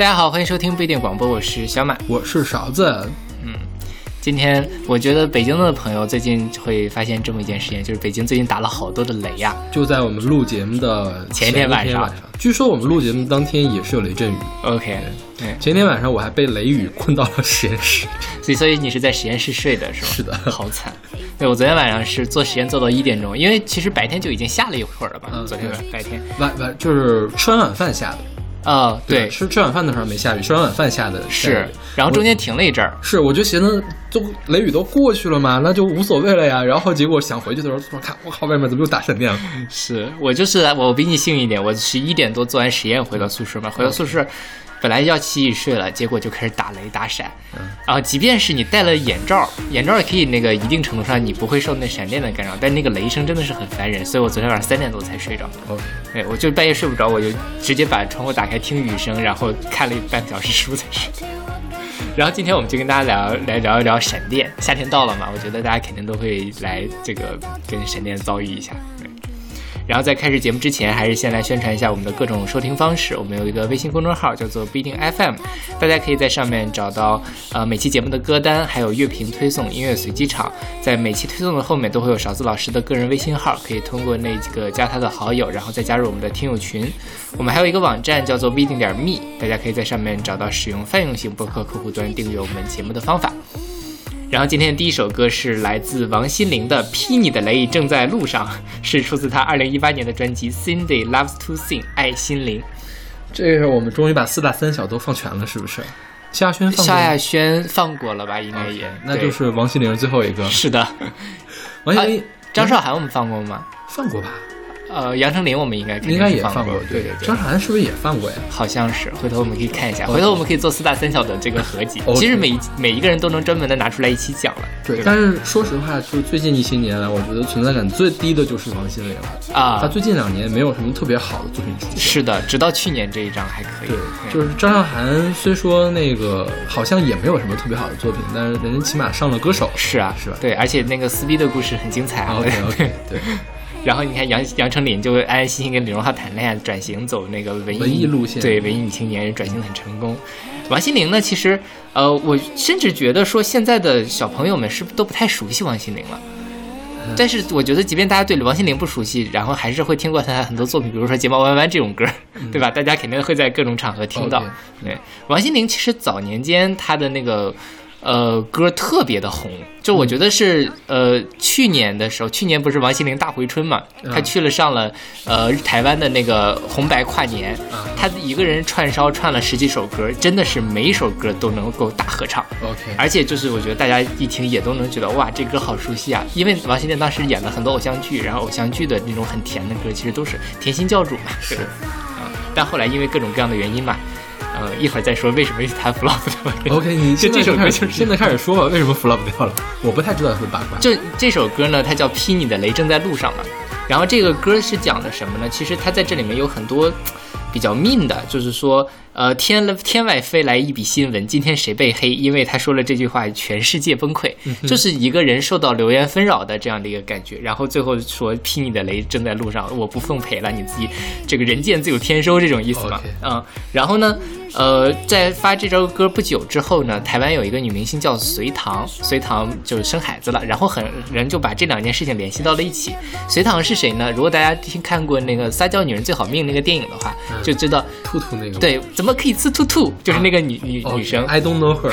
大家好，欢迎收听不一定广播，我是小马，我是勺子。嗯，今天我觉得北京的朋友最近会发现这么一件事情，就是北京最近打了好多的雷呀。就在我们录节目的前一天晚上，据说我们录节目当天也是有雷阵雨。OK，对，前天晚上我还被雷雨困到了实验室，所以所以你是在实验室睡的是吧？是的，好惨。对我昨天晚上是做实验做到一点钟，因为其实白天就已经下了一会儿了吧？嗯，昨天晚白天晚晚就是吃完晚饭下的。啊，对，吃吃晚饭的时候没下雨，吃完晚饭下的是，然后中间停了一阵儿，是，我就寻思，都雷雨都过去了嘛，那就无所谓了呀。然后结果想回去的时候，突然看，我靠，外面怎么又打闪电了？是我就是我比你幸运一点，我十一点多做完实验回到宿舍嘛，回到宿舍。本来要洗洗睡了，结果就开始打雷打闪，然后即便是你戴了眼罩，眼罩也可以那个一定程度上你不会受那闪电的干扰，但那个雷声真的是很烦人，所以我昨天晚上三点多才睡着。对，我就半夜睡不着，我就直接把窗户打开听雨声，然后看了半个小时书才睡。然后今天我们就跟大家聊来聊一聊闪电，夏天到了嘛，我觉得大家肯定都会来这个跟闪电遭遇一下。然后在开始节目之前，还是先来宣传一下我们的各种收听方式。我们有一个微信公众号叫做不一定 FM，大家可以在上面找到呃每期节目的歌单，还有乐评推送、音乐随机场。在每期推送的后面都会有勺子老师的个人微信号，可以通过那几个加他的好友，然后再加入我们的听友群。我们还有一个网站叫做不一定点 me，大家可以在上面找到使用泛用型播客客户端订阅我们节目的方法。然后今天的第一首歌是来自王心凌的《劈你的雷正在路上》，是出自她二零一八年的专辑《Cindy Loves to Sing》爱心凌。这个我们终于把四大三小都放全了，是不是？萧亚轩，萧亚轩放过了吧？应该也，那就是王心凌最后一个。是的，王心凌、张韶涵我们放过吗？放过吧。呃，杨丞琳我们应该应该也放过，对对对。张韶涵是不是也放过呀？好像是，回头我们可以看一下。回头我们可以做四大三小的这个合集。其实每每一个人都能专门的拿出来一起讲了。对，但是说实话，就是最近一些年来，我觉得存在感最低的就是王心凌了啊。她最近两年没有什么特别好的作品出现。是的，直到去年这一张还可以。对，就是张韶涵虽说那个好像也没有什么特别好的作品，但是人家起码上了歌手。是啊，是吧？对，而且那个撕逼的故事很精彩。OK OK，对。然后你看杨杨丞琳就安安心心跟李荣浩谈恋爱，转型走那个文艺路线，对文艺女青年转型很成功。王心凌呢，其实呃，我甚至觉得说现在的小朋友们是不是都不太熟悉王心凌了？但是我觉得，即便大家对王心凌不熟悉，然后还是会听过她很多作品，比如说《睫毛弯弯》这种歌，对吧？大家肯定会在各种场合听到。对，王心凌其实早年间她的那个。呃，歌特别的红，就我觉得是呃，去年的时候，去年不是王心凌大回春嘛，她去了上了呃台湾的那个红白跨年，她一个人串烧串了十几首歌，真的是每一首歌都能够大合唱。OK，而且就是我觉得大家一听也都能觉得哇，这歌好熟悉啊，因为王心凌当时演了很多偶像剧，然后偶像剧的那种很甜的歌，其实都是甜心教主嘛。是，啊，但后来因为各种各样的原因嘛。呃，一会儿再说为什么他 flop 掉了。OK，你就这首歌就是现在开始说吧，为什么 flop 掉了？我不太知道是八卦。就这首歌呢，它叫《劈你的雷正在路上》嘛。然后这个歌是讲的什么呢？其实它在这里面有很多比较 mean 的，就是说。呃，天了天外飞来一笔新闻，今天谁被黑？因为他说了这句话，全世界崩溃，就是一个人受到流言纷扰的这样的一个感觉。然后最后说劈你的雷正在路上，我不奉陪了，你自己这个人见自有天收这种意思嘛。嗯，然后呢，呃，在发这首歌不久之后呢，台湾有一个女明星叫隋棠，隋棠就是生孩子了，然后很人就把这两件事情联系到了一起。隋棠是谁呢？如果大家听看过那个《撒娇女人最好命》那个电影的话，就知道兔兔那个对怎么。可以吃兔兔，就是那个女女女生。I don't know her。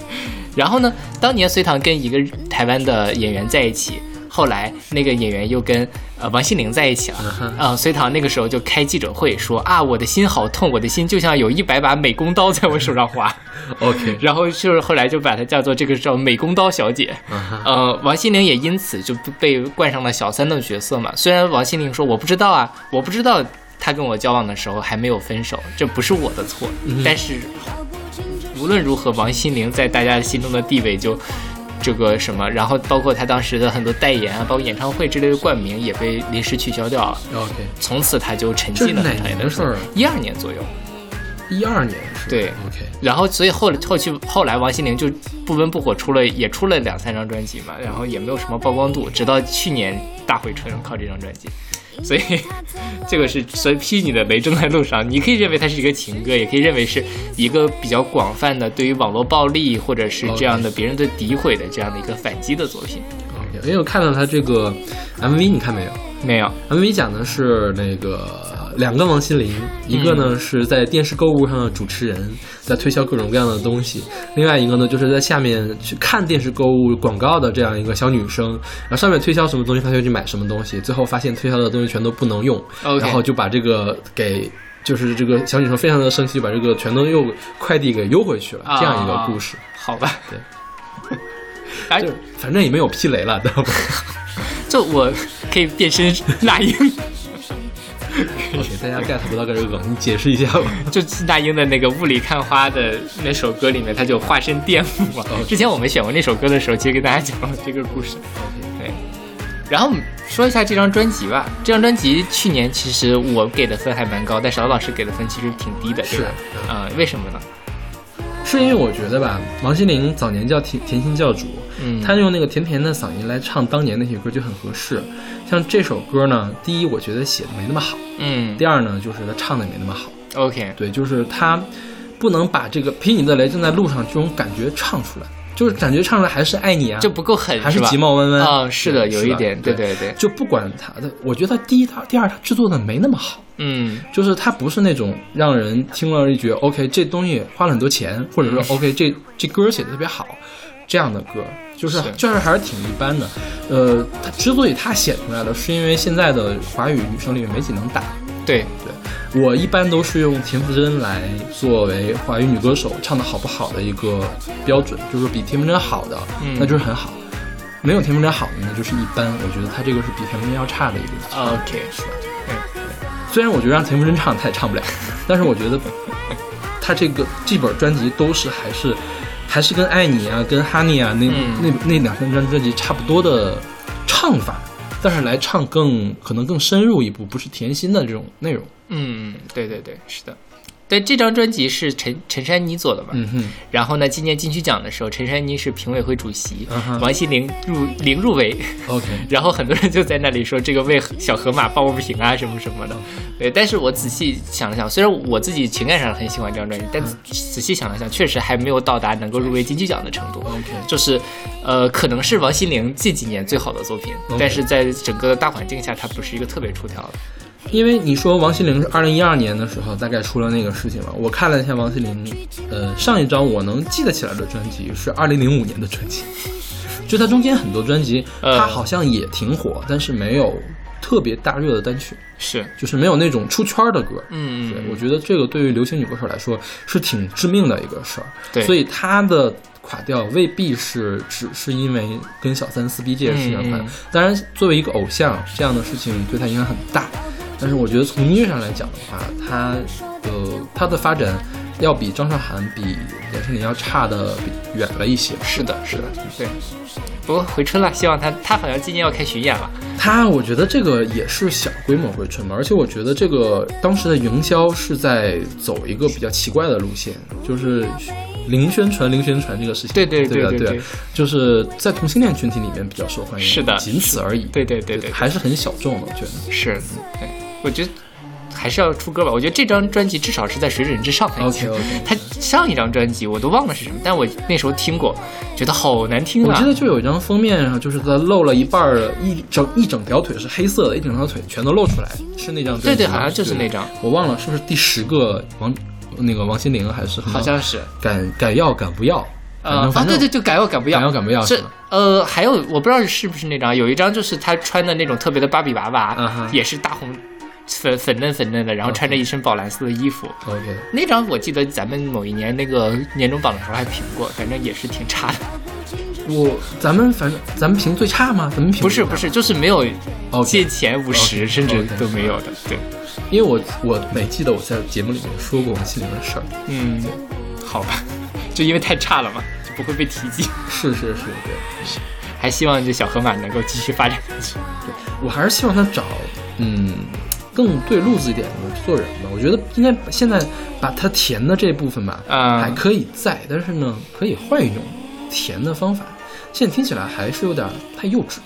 然后呢，当年隋唐跟一个台湾的演员在一起，后来那个演员又跟呃王心凌在一起了。啊，隋唐那个时候就开记者会说啊，我的心好痛，我的心就像有一百把美工刀在我手上划。OK。然后就是后来就把她叫做这个叫美工刀小姐。呃，王心凌也因此就被冠上了小三的角色嘛。虽然王心凌说我不知道啊，我不知道。她跟我交往的时候还没有分手，这不是我的错。但是无论如何，王心凌在大家心中的地位就这个什么，然后包括他当时的很多代言啊，包括演唱会之类的冠名也被临时取消掉了。OK，从此他就沉寂了。哪年的事儿？一二年左右。一二年是。对，OK。然后所以后后期后来王心凌就不温不火出了也出了两三张专辑嘛，然后也没有什么曝光度，直到去年大回春靠这张专辑。所以这个是所以劈你的雷正在路上，你可以认为它是一个情歌，也可以认为是一个比较广泛的对于网络暴力或者是这样的别人的诋毁的这样的一个反击的作品。因为我看到他这个 MV，你看没有没有，？MV 讲的是那个两个王心凌，一个呢是在电视购物上的主持人，在推销各种各样的东西；另外一个呢就是在下面去看电视购物广告的这样一个小女生，然后上面推销什么东西，她就去买什么东西，最后发现推销的东西全都不能用然后就把这个给。就是这个小女生非常的生气，把这个全都又快递给邮回去了，这样一个故事。好吧？对。反正也没有劈雷了，知道吧？这我可以变身 那英，我 给大家 get 不到这个梗，你解释一下吧。就四大英的那个《雾里看花》的那首歌里面，他就化身电母啊。之前我们选过那首歌的时候，其实跟大家讲了这个故事。对，然后说一下这张专辑吧。这张专辑去年其实我给的分还蛮高，但是老老师给的分其实挺低的，对吧？是啊、为什么呢？是因为我觉得吧，王心凌早年叫甜甜心教主，嗯，她用那个甜甜的嗓音来唱当年那些歌就很合适。像这首歌呢，第一我觉得写的没那么好，嗯第二呢就是他唱的也没那么好。，OK，对，就是他不能把这个劈你的雷正在路上这种感觉唱出来，就是感觉唱出来还是爱你啊，就不够狠，还是吧？急冒温温啊、是的，有一点，对对对对，就不管他的，我觉得他第一、他第二，他制作的没那么好。嗯就是他不是那种让人听了一觉得 OK 这东西花了很多钱，或者说 OK 这这歌写的特别好这样的歌，就是是就是还是挺一般的。呃，他之所以他写出来的，是因为现在的华语女生里面没几能打。对对，我一般都是用田馥甄来作为华语女歌手唱的好不好的一个标准，就是比田馥甄好的，嗯那就是很好；没有田馥甄好的呢，就是一般。我觉得他这个是比田馥甄要差的一个。OK，是吧？嗯虽然我觉得让田馥甄唱，他也唱不了，但是我觉得他这个这本专辑都是还是还是跟《爱你》啊、跟《Honey》啊那、嗯那那两张专专辑差不多的唱法，但是来唱更可能更深入一步，不是甜心的这种内容。嗯，对对对，是的。对，这张专辑是陈陈珊妮做的嘛？嗯哼，然后呢，今年金曲奖的时候，陈珊妮是评委会主席，嗯王心凌入零入围，，OK，然后很多人就在那里说这个为小河马抱不平啊什么什么的。对，但是我仔细想了想，虽然我自己情感上很喜欢这张专辑，但仔细想了想，确实还没有到达能够入围金曲奖的程度。OK 就是，呃，可能是王心凌近几年最好的作品但是在整个大环境下，它不是一个特别出挑的。因为你说王心凌是二零一二年的时候大概出了那个事情嘛，我看了一下王心凌，呃，上一张我能记得起来的专辑是二零零五年的专辑，就她中间很多专辑，呃她好像也挺火，但是没有特别大热的单曲，是，就是没有那种出圈的歌。嗯，对，我觉得这个对于流行女歌手来说是挺致命的一个事儿。对所以她的垮掉未必是只是因为跟小三撕逼这件事情当然，作为一个偶像，这样的事情对他影响很大。但是我觉得从音乐上来讲的话，他呃他的发展要比张韶涵、比杨丞琳要差的比远了一些。是的，是的，对。不过回春了，希望他他好像今年要开巡演了。他，我觉得这个也是小规模回春嘛，而且我觉得这个当时的营销是在走一个比较奇怪的路线，就是零宣传、零宣传这个事情。对对对对对对对就是在同性恋群体里面比较受欢迎，是的仅此而已。对对对对，还是很小众的，我觉得。是，对，我觉得还是要出歌吧。我觉得这张专辑至少是在水准之上的。OK，OK 他上一张专辑我都忘了是什么，但我那时候听过，觉得好难听啊我记。得就有一张封面上，就是他露了一半儿一整一整条腿是黑色的，一整条腿全都露出来，是那张专辑。对对，好像就是那张，我忘了是不是第十个王那个王心凌还是好像是。敢敢要敢不要，啊对对，就敢要敢不要，敢要敢不要是呃，还有我不知道是不是那张，有一张就是他穿的那种特别的芭比娃娃，也是大红粉粉嫩粉嫩的，然后穿着一身宝蓝色的衣服。OK。那张我记得咱们某一年那个年终榜的时候还评过，反正也是挺差的。我咱们反正咱们评最差吗？咱们评不是不是，就是没有借前五十甚至都没有的。对，因为我我没记得我在节目里面说过王心凌的事儿。嗯，好吧，就因为太差了嘛，就不会被提及。是是是，对还希望这小河马能够继续发展下去。对，我还是希望他找嗯更对路子一点的制作人吧。我觉得应该现在把它甜的这部分吧，啊还可以在，但是呢，可以换一种甜的方法。现在听起来还是有点太幼稚，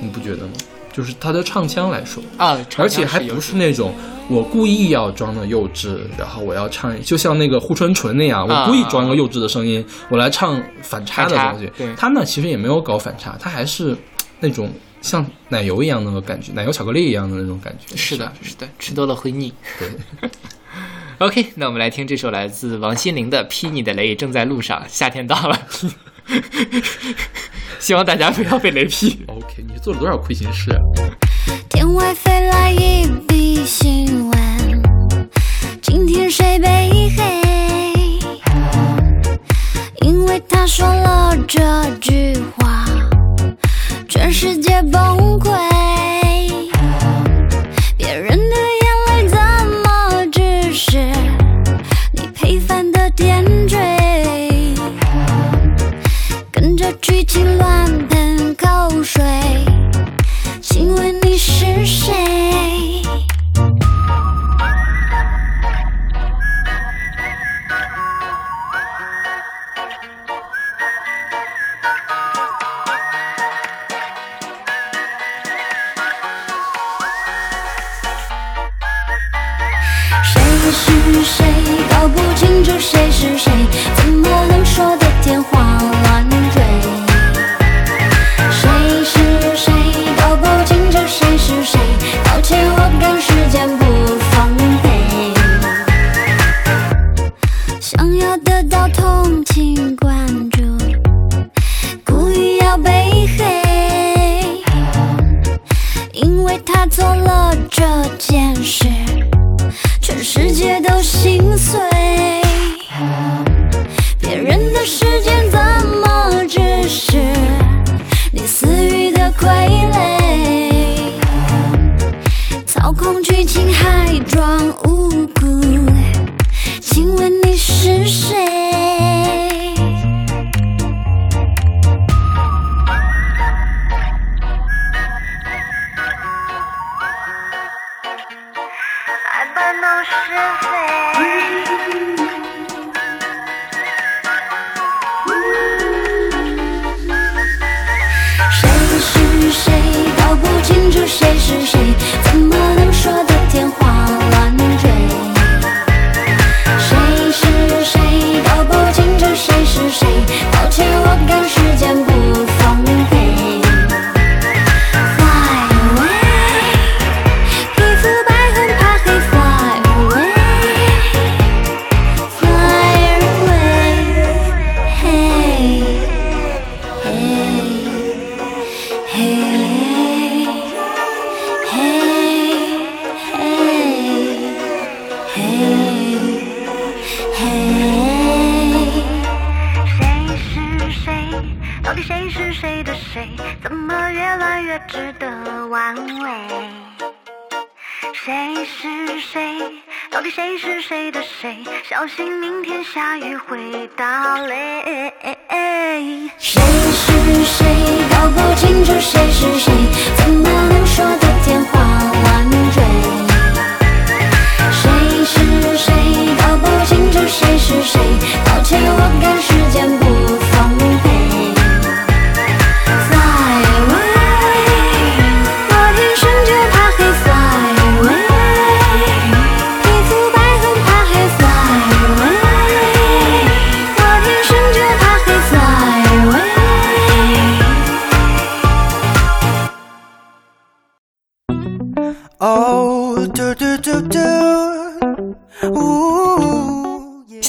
你不觉得吗？就是他的唱腔来说，啊，而且还不是那种我故意要装的幼稚，然后我要唱，就像那个护春纯那样，我故意装个幼稚的声音，我来唱反差的东西。对，他呢其实也没有搞反差，他还是那种像奶油一样的感觉，奶油巧克力一样的那种感觉。是的，是的，吃多了会腻。对。OK，那我们来听这首来自王心凌的《劈你的雷正在路上》，夏天到了，希望大家不要被雷劈。OK，你做了多少亏心事啊？天外飞来一笔新闻，今天谁被黑？因为他说了这句话，让世界崩溃。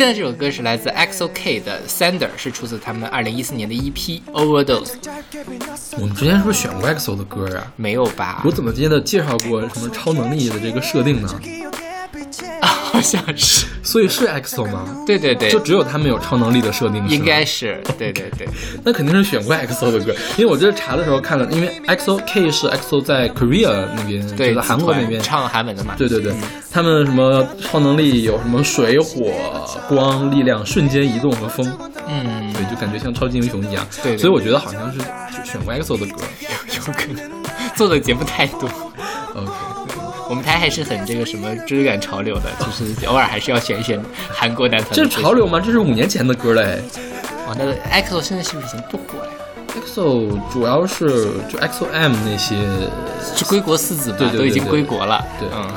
现在这首歌是来自 XO-K 的《Sander》，是出自他们二零一四年的 EP《Overdose》。我们之前是不是选过 EXO 的歌啊？没有吧我？怎么记得介绍过什么超能力的这个设定呢？好像是。所以是 EXO 吗？对对对就，只有他们有超能力的设定，是吗应该是。对对对，那肯定是选过 EXO 的歌，因为我这查的时候看了，因为 EXO K 是 EXO 在 Korea 那边，对，就在韩国那边唱韩文的嘛。对对对，他们什么超能力有什么水、火、光、力量、瞬间移动和风，嗯，对，就感觉像超级英雄一样。对对所以我觉得好像是选过 EXO 的歌。有可能做的节目太多。OK，我们台还是很这个什么追赶潮流的，就是偶尔还是要选一选韩国男团。这是潮流吗？这是五年前的歌嘞。哦，那个 EXO 现在是不是已经不火了呀？EXO 主要是就 EXO-M 那些，是归国四子吧，对对对都已经归国了。对嗯，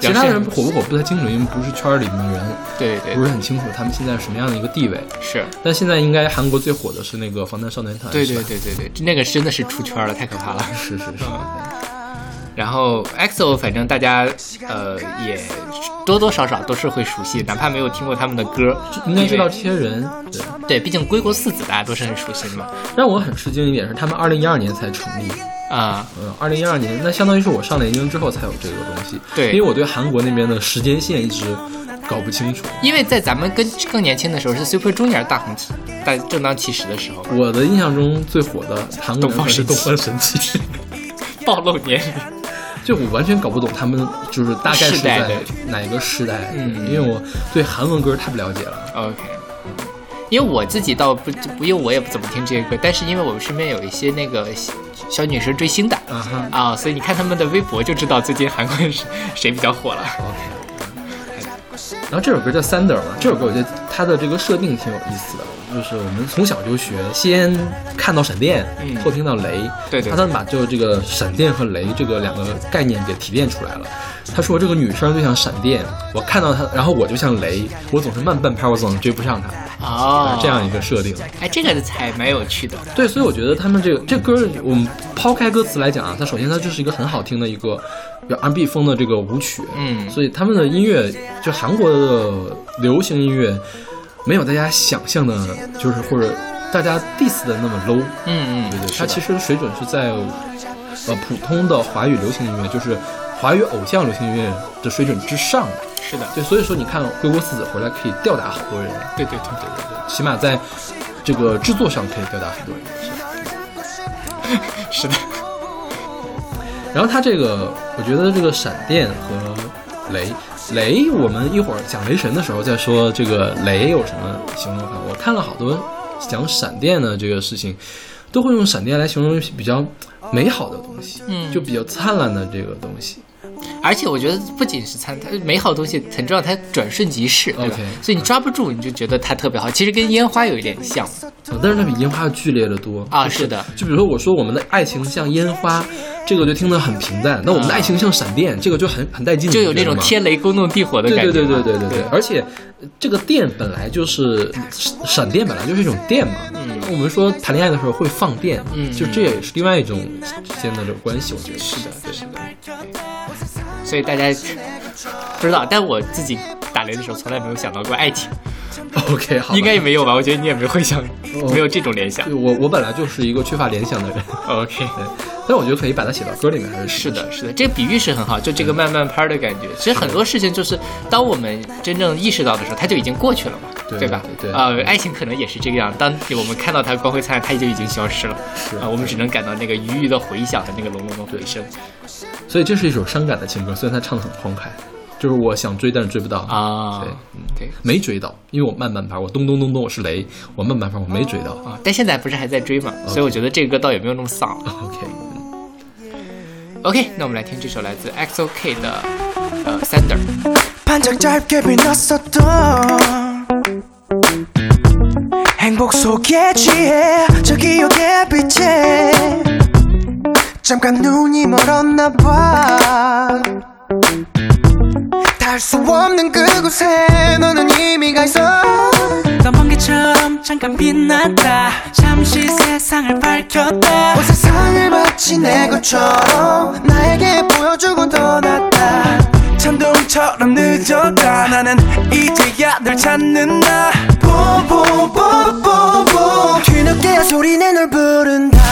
其他人火不火不太清楚，因为不是圈儿里面的人，对对不是很清楚他们现在什么样的一个地位。是，但现在应该韩国最火的是那个防弹少年团，对对对对对，那个真的是出圈了，太可怕了。是是是，然后 EXO 反正大家呃也多多少少都是会熟悉，哪怕没有听过他们的歌，应该知道这些人。对，对，毕竟归国四子大家都是很熟悉的嘛。让我很吃惊一点是，他们二零一二年才成立，啊、嗯，二零一二年，那相当于是我上了研究生之后才有这个东西。对因为我对韩国那边的时间线一直搞不清楚。因为在咱们更更年轻的时候是 Super Junior 大红旗大正当其时的时候，我的印象中最火的韩国人还是东方神起，暴露年龄。就我完全搞不懂他们就是大概是在哪一个时代。嗯因为我对韩文歌太不了解了。OK，因为我自己倒不不，因为我也不怎么听这些歌，但是因为我们身边有一些那个小小女生追星的啊哈啊，所以你看他们的微博就知道最近韩国人谁谁比较火了。OK。然后这首歌叫《Thunder》嘛，这首歌我觉得它的这个设定挺有意思的，就是我们从小就学，先看到闪电，嗯后听到雷，对对他呢把就这个闪电和雷这个两个概念给提炼出来了。他说这个女生就像闪电，我看到她，然后我就像雷，我总是慢半拍，我总是追不上她，哦，这样一个设定。哎，这个才蛮有趣的。对，所以我觉得他们这个这歌，我们抛开歌词来讲啊，它首先它就是一个很好听的一个比较 R&B 风的这个舞曲，嗯所以他们的音乐，就韩国的流行音乐，没有大家想象的，就是或者大家 diss 的那么 low，嗯嗯，对对，是的。它其实水准是在呃普通的华语流行音乐，就是华语偶像流行音乐的水准之上。的。是的，对，所以说你看归国四子回来可以吊打好多人，对对对对对对，起码在这个制作上可以吊打很多人。是的，然后他这个，我觉得这个闪电和雷，雷我们一会儿讲雷神的时候再说这个雷有什么形容法。我看了好多讲闪电的这个事情，都会用闪电来形容比较美好的东西，嗯就比较灿烂的这个东西。而且我觉得不仅是灿，它美好的东西很重要，它转瞬即逝，对吧 OK 所以你抓不住，你就觉得它特别好。其实跟烟花有一点像呃但是它比烟花要剧烈的多啊，就是的，就比如说我说我们的爱情像烟花，这个就听得很平淡；那我们的爱情像闪电，这个就很很带劲，就有那种天雷勾动地火的感觉。对对对对对对对，而且呃这个电本来就是闪电，本来就是一种电嘛。嗯我们说谈恋爱的时候会放电，嗯就这也是另外一种之间的这种关系，我觉得是的，对是的。所以大家不知道，但我自己打雷的时候从来没有想到过爱情，OK，好，应该也没有吧？我觉得你也没会想，没有这种联想。我我本来就是一个缺乏联想的人，OK，对，但我觉得可以把它写到歌里面，还是是的，是的，这个比喻是很好，就这个慢慢拍的感觉。其实很多事情就是当我们真正意识到的时候，它就已经过去了嘛，对吧？对对呃，爱情可能也是这个样，当我们看到它光辉灿烂，它就已经消失了。是啊、我们只能感到那个余余的回响和那个隆隆的回声所以这是一首伤感的情歌，虽然它唱的很欢快，就是我想追，但是追不到。啊。对，嗯，对没追到，因为我慢半拍，我咚咚咚咚，我是雷，我慢半拍，我没追到。啊，但现在不是还在追嘛，所以我觉得这个歌倒也没有那么丧。OK，OK，那我们来听这首来自 XOK 的呃 Thunder。 닿을 수 없는 그곳에 너는 이미 가 있어. 넌 번개처럼 잠깐 빛났다. 잠시 세상을 밝혔다. 온 세상을 마치 내 것처럼 나에게 보여주고 떠났다. 천둥처럼 늦었다 나는 이제야 널 찾는다. 뽀뽀뽀뽀뽀. 뒤늦게야 소리내 널 부른다.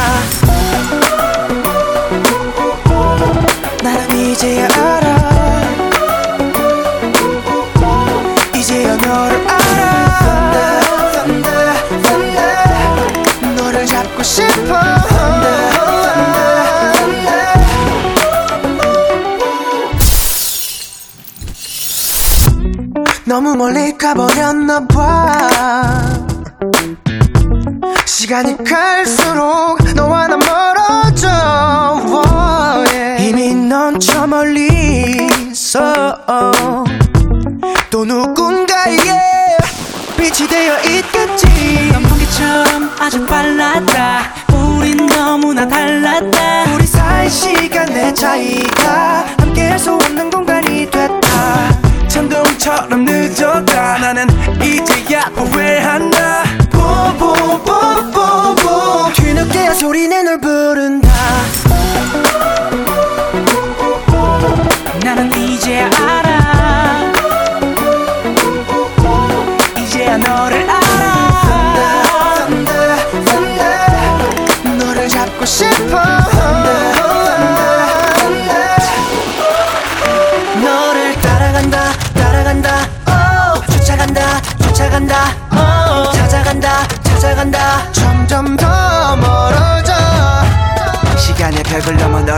나는 이제야 알아 이제야 너를 알아 Thunder, thunder, thunder. 너를 잡고 싶어. 너무 멀리 가버렸나 봐 시간이 갈수록 너와 나 멀어져 oh, yeah. 이미 넌 저 멀리 있어 또 누군가에게 빛이 되어 있겠지. 넌 번개처럼 아주 빨랐다. 우리 너무나 달랐다. 우리 사이 시간의 차이가 함께할 수 없는 공간이 됐다. 천둥처럼 늦었다. 나는 이제야 후회한다. 뽀뽀뽀뽀뽀. 뒤늦게야 소리내 널 부른다. 나는 이제 알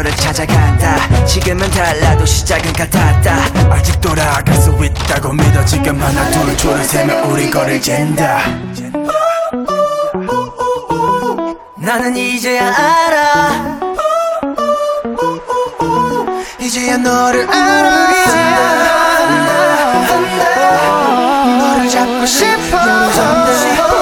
너를 찾아간다. 지금은 달라도 시작은 같았다. 아직 돌아갈 수 있다고 믿어 지금 하나 둘 줄을 세며 우리 거를 잰다. 나는 이제야 알아. 이제야 너를 알아. 너를 잡고 싶어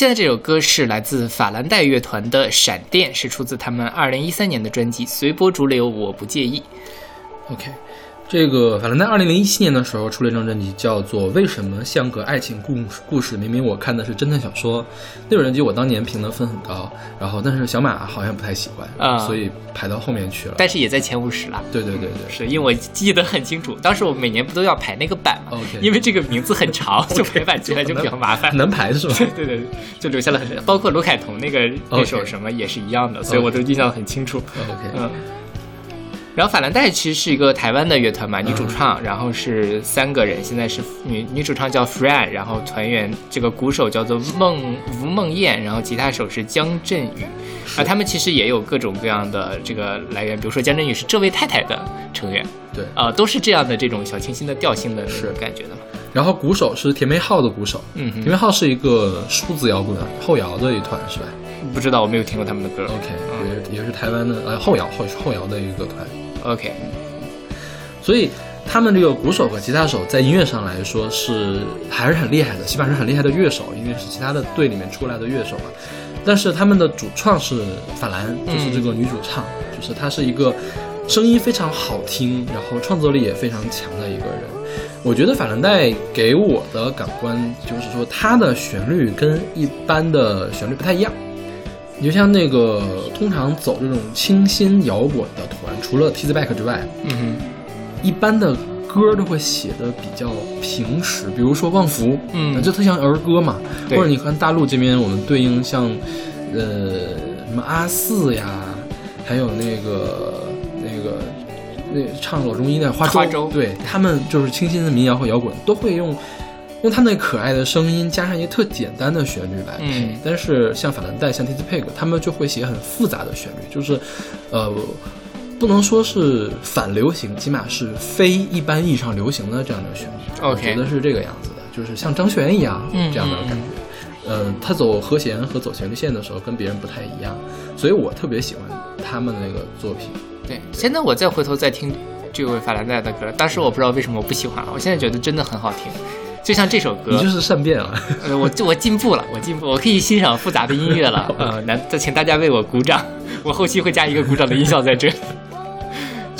现在这首歌是来自法兰黛乐团的《闪电》，是出自他们二零一三年的专辑《随波逐流，我不介意》。OK，这个反正在二零零一七年的时候出了一张专辑，叫做《为什么像个爱情故事故事》。明明我看的是侦探小说，那本专辑我当年评的分很高，然后但是小马好像不太喜欢，啊所以排到后面去了。但是也在前五十了。对对对对，是因为我记得很清楚，当时我每年不都要排那个版嘛 OK 因为这个名字很长，就排版起来就比较麻烦很。难排是吧？对对对，就留下了很，包括卢凯彤那个那首什么也是一样的，所以我都印象很清楚。OK，嗯。然后法兰黛其实是一个台湾的乐团嘛，女主唱，然后是三个人，现在是女女主唱叫 Fran，然后团员这个鼓手叫做孟吴梦燕，然后吉他手是江振宇，啊，他们其实也有各种各样的这个来源，比如说江振宇是这位太太的成员，对。啊、都是这样的这种小清新的调性的是感觉的嘛。然后鼓手是田梅浩的鼓手，嗯哼田梅浩是一个数字摇滚后摇的一团是吧不知道，我没有听过他们的歌。？OK，也是也是台湾的呃后摇后后摇的一个团。OK，所以他们这个鼓手和吉他手在音乐上来说是还是很厉害的，起码是很厉害的乐手，因为是其他的队里面出来的乐手嘛。但是他们的主创是法兰，就是这个女主唱，就是她是一个声音非常好听，然后创作力也非常强的一个人。我觉得法兰黛给我的感官就是说，它的旋律跟一般的旋律不太一样。你就像那个通常走这种清新摇滚的团，除了 t i z b a c k 之外，嗯哼，一般的歌都会写的比较平实，比如说《旺福》，嗯就特像儿歌嘛。对或者你看大陆这边，我们对应像，呃，什么阿四呀，还有那个那个那唱老中医的花粥对他们就是清新的民谣和摇滚，都会用用他那可爱的声音加上一个特简单的旋律来配。嗯但是像法兰黛、像 Tiz Pig，他们就会写很复杂的旋律，就是呃。不能说是反流行，起码是非一般意义上流行的这样的旋律。我觉得是这个样子的，就是像张悬一样、嗯这样的感觉。呃，他走和弦和走旋律线的时候跟别人不太一样，所以我特别喜欢他们的那个作品。对，现在我再回头再听这位法兰黛的歌，当时我不知道为什么我不喜欢，我现在觉得真的很好听。就像这首歌，你就是善变了，呃，我我进步了，我进步，我可以欣赏复杂的音乐了。呃，那请大家为我鼓掌，我后期会加一个鼓掌的音效在这里。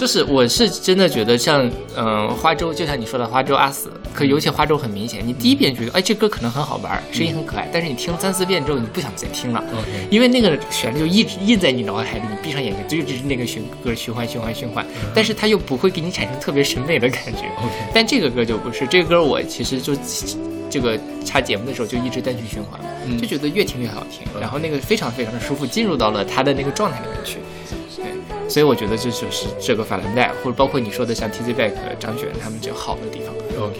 就是我是真的觉得像嗯、呃花粥，就像你说的花粥阿死，可尤其花粥很明显，你第一遍觉得哎这歌可能很好玩，声音很可爱，但是你听三四遍之后，你不想再听了。因为那个旋律就一直印在你脑海里，你闭上眼睛就一直是那个循歌循环循环循环，但是它又不会给你产生特别审美的感觉。但这个歌就不是，这个歌我其实就这个插节目的时候就一直单曲循环，嗯。就觉得越听越好听，然后那个非常非常的舒服，进入到了他的那个状态里面去。对，所以我觉得这就是这个法兰黛，或者包括你说的像 T Z Back、张悬他们这好的地方。OK，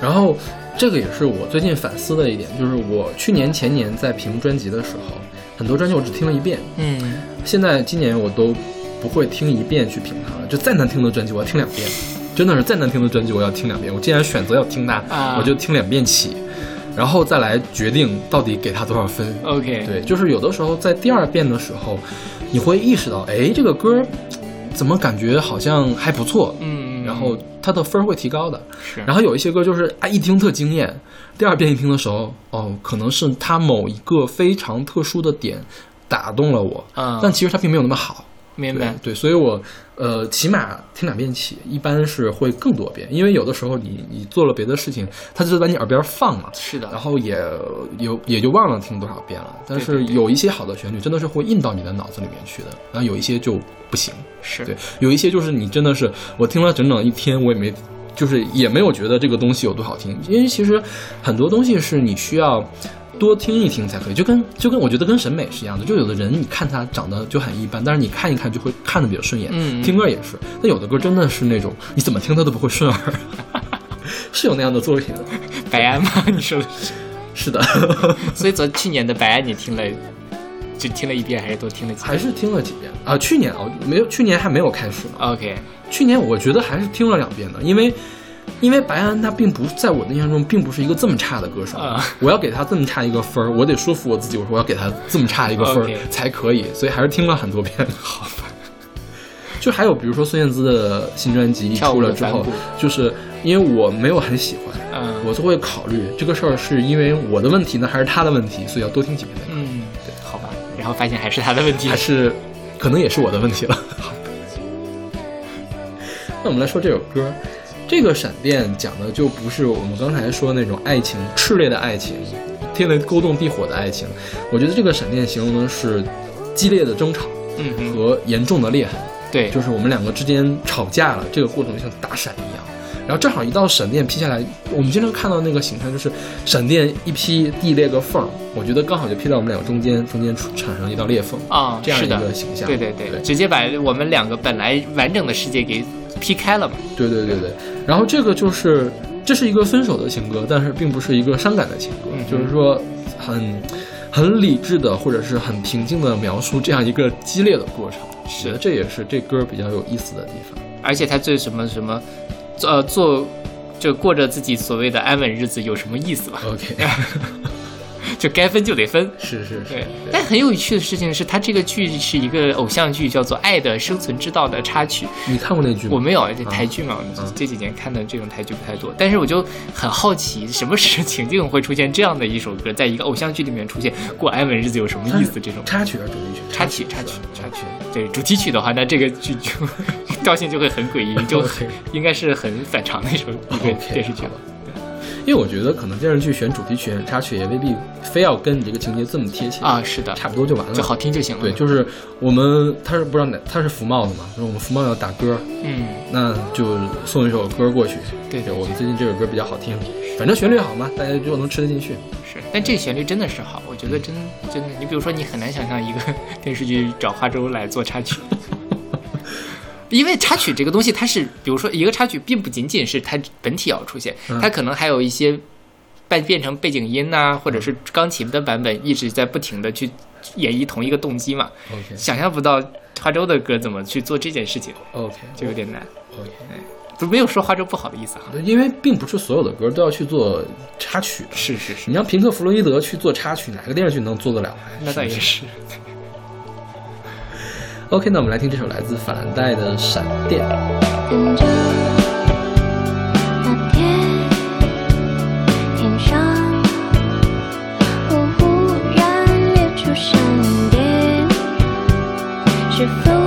然后这个也是我最近反思的一点，就是我去年前年在评专辑的时候，很多专辑我只听了一遍，嗯现在今年我都不会听一遍去评它了，就再难听的专辑我要听两遍，真的是再难听的专辑我要听两遍。我既然选择要听它，啊我就听两遍起，然后再来决定到底给它多少分。OK，对，就是有的时候在第二遍的时候，你会意识到，哎，这个歌怎么感觉好像还不错，嗯，然后它的分儿会提高的。是，然后有一些歌就是啊，一听特惊艳，第二遍一听的时候，哦，可能是它某一个非常特殊的点打动了我，嗯但其实它并没有那么好。明白对，对，所以我呃，起码听两遍起，一般是会更多遍，因为有的时候你你做了别的事情，它就在你耳边放嘛，是的然后也有也就忘了听多少遍了。但是有一些好的旋律真的是会印到你的脑子里面去的，然后有一些就不行。是对，有一些就是你真的是我听了整整一天，我也没，就是也没有觉得这个东西有多好听，因为其实很多东西是你需要多听一听才可以，就跟就跟我觉得跟审美是一样的，就有的人你看他长得就很一般，但是你看一看就会看的比较顺眼，嗯嗯听歌也是，但有的歌真的是那种你怎么听它都不会顺耳，是有那样的作品的，白安吗？你说的是？是的，所以昨去年的白安你听了，就听了一遍，还是多听了几遍？还是听了几遍啊，去年啊没有，去年还没有开始呢。OK，去年我觉得还是听了两遍的，因为因为白安他并不在我的印象中并不是一个这么差的歌手，啊我要给他这么差一个分儿，我得说服我自己，我说我要给他这么差一个分儿才可以，所以还是听了很多遍。好吧。就还有比如说孙燕姿的新专辑一出了之后就是因为我没有很喜欢，嗯，我就会考虑这个事儿是因为我的问题呢，还是他的问题，所以要多听几遍。嗯，对，好吧，然后发现还是他的问题，还是可能也是我的问题了。好 那我们来说这首歌，这个闪电讲的就不是我们刚才说那种爱情炽烈的爱情，天雷勾动地火的爱情。我觉得这个闪电形容的是激烈的争吵嗯，和严重的裂痕，对，就是我们两个之间吵架了，这个过程就像打闪一样。然后正好一道闪电劈下来，我们经常看到那个形象就是闪电一劈，地裂个缝儿，我觉得刚好就劈到我们两个中间，中间产生一道裂缝啊，这样的个形象。对对对，对直接把我们两个本来完整的世界给劈开了嘛。对对对对，然后这个就是这是一个分手的情歌，但是并不是一个伤感的情歌，嗯就是说很很理智的或者是很平静的描述这样一个激烈的过程。觉得这也是这歌比较有意思的地方。而且他最什么什么，呃，做就过着自己所谓的安稳日子有什么意思吧？OK，就该分就得分。是是是，对，但很有趣的事情是，它这个剧是一个偶像剧，叫做《爱的生存之道》的插曲。你看过那剧吗？我没有这台剧嘛，嗯这几年看的这种台剧不太多，但是我就很好奇，什么时情境会出现这样的一首歌，在一个偶像剧里面出现，过安稳日子有什么意思？这种插曲还是主题曲？插曲，插曲，插曲。对主题曲的话，那这个剧就调性就会很诡异，就很应该是很反常的一首一个电视剧好吧因为我觉得可能电视剧选主题曲、选插曲也未必非要跟你这个情节这么贴切啊，是的，差不多就完了，就好听就行了。对，就是我们他是不知道哪他是福茂的嘛，就是我们福茂要打歌，嗯，那就送一首歌过去。对对我们最近这首歌比较好听，反正旋律好嘛，大家就能吃得进去。是，但这个旋律真的是好，我觉得真真的，你比如说，你很难想象一个 电视剧找花粥来做插曲。因为插曲这个东西，它是，比如说一个插曲，并不仅仅是它本体要出现，嗯它可能还有一些变变成背景音呐、或者是钢琴的版本，一直在不停的去演绎同一个动机嘛。OK 想象不到花粥的歌怎么去做这件事情，OK 就有点难。OK，都没有说花粥不好的意思啊。因为并不是所有的歌都要去做插曲的。是是是，你让平克·弗洛伊德去做插曲，哪个电视剧能做得了？那倒也是。OK，那我们来听这首来自法兰黛的《闪电》。跟着那天，天上我忽然裂出闪电，是否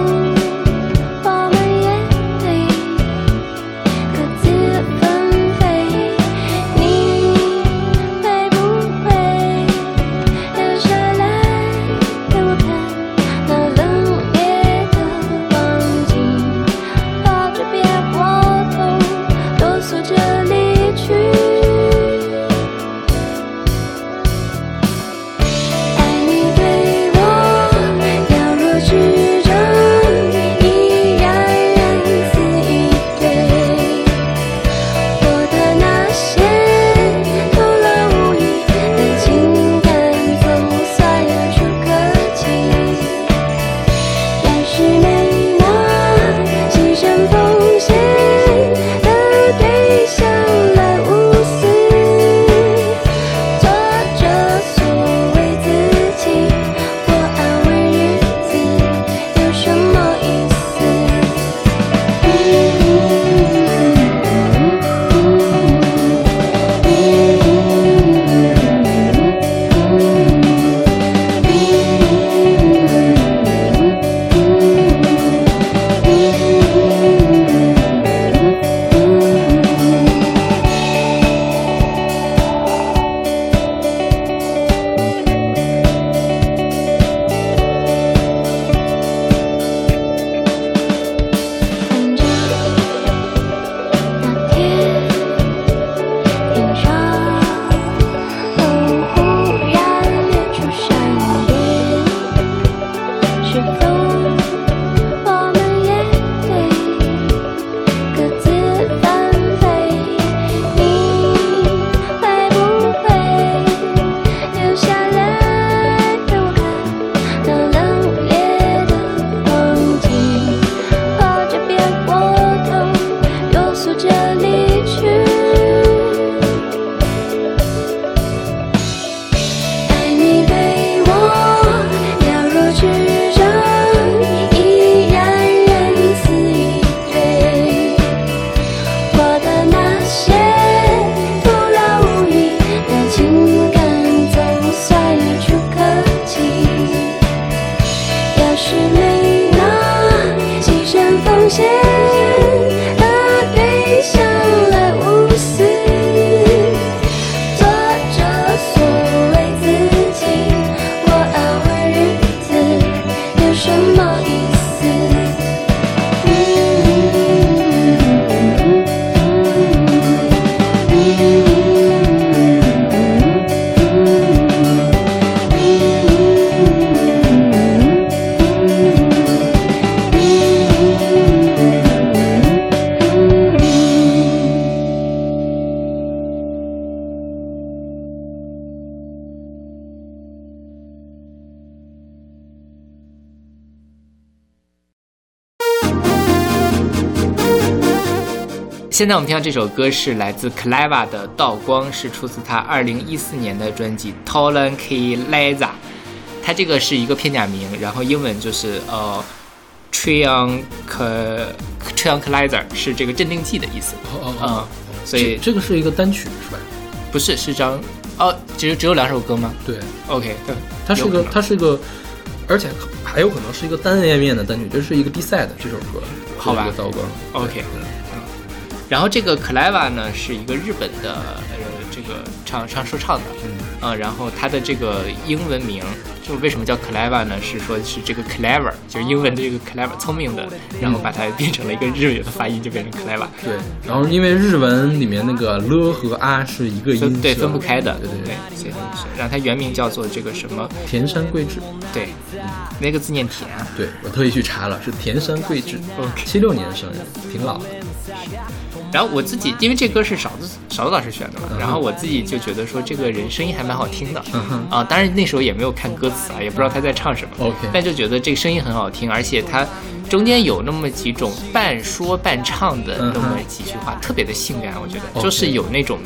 现在我们听到这首歌是来自 Cleva 的《道光》，是出自他二零一四年的专辑《Tolan K Laza》。它这个是一个片假名，然后英文就是呃 t r i a n k t r i a n k l i z e r 是这个镇定剂的意思。哦哦，所以这这个是一个单曲是吧？不是是张哦，只有只有两首歌吗对，？OK，对，它是个它是个，而且还有可能是一个单页面的单曲，这是一个 B side 这首歌，好吧道光。OK，嗯，然后这个 Cleva 呢是一个日本的呃这个唱唱说唱的，嗯、然后它的这个英文名就为什么叫 Cleva 呢？是说是这个 clever，就是英文的这个 clever 聪明的，然后把它变成了一个日语的发音，就变成 Cleva，对，然后因为日文里面那个了和啊是一个音对分不开的，对对对，所以它原名叫做这个什么？田山贵志，对，那个字念田啊。对我特意去查了，是田山贵志 OK 七六年生人，挺老的。然后我自己，因为这歌是勺子勺子老师选的嘛，然后我自己就觉得说这个人声音还蛮好听的，啊，当然那时候也没有看歌词啊，也不知道他在唱什么 OK 但就觉得这个声音很好听，而且他中间有那么几种半说半唱的那么几句话，特别的性感，我觉得就是有那种。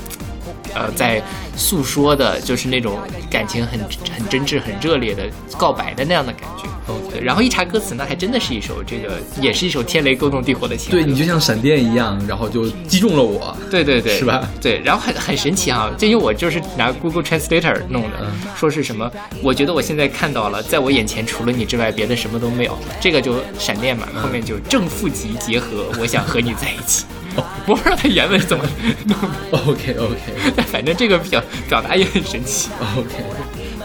呃，在诉说的，就是那种感情很很真挚、很热烈的告白的那样的感觉。对，然后一查歌词呢，还真的是一首这个，也是一首天雷勾动地火的情歌。对你就像闪电一样，然后就击中了我。对对对，是吧？对，然后很很神奇啊，就因为我就是拿 Google Translator 弄的，嗯说是什么，我觉得我现在看到了，在我眼前除了你之外，别的什么都没有。这个就闪电嘛，嗯后面就正负极结合，我想和你在一起。我不知道他原文是怎么弄的，OK OK 但反正这个表表达也很神奇，OK，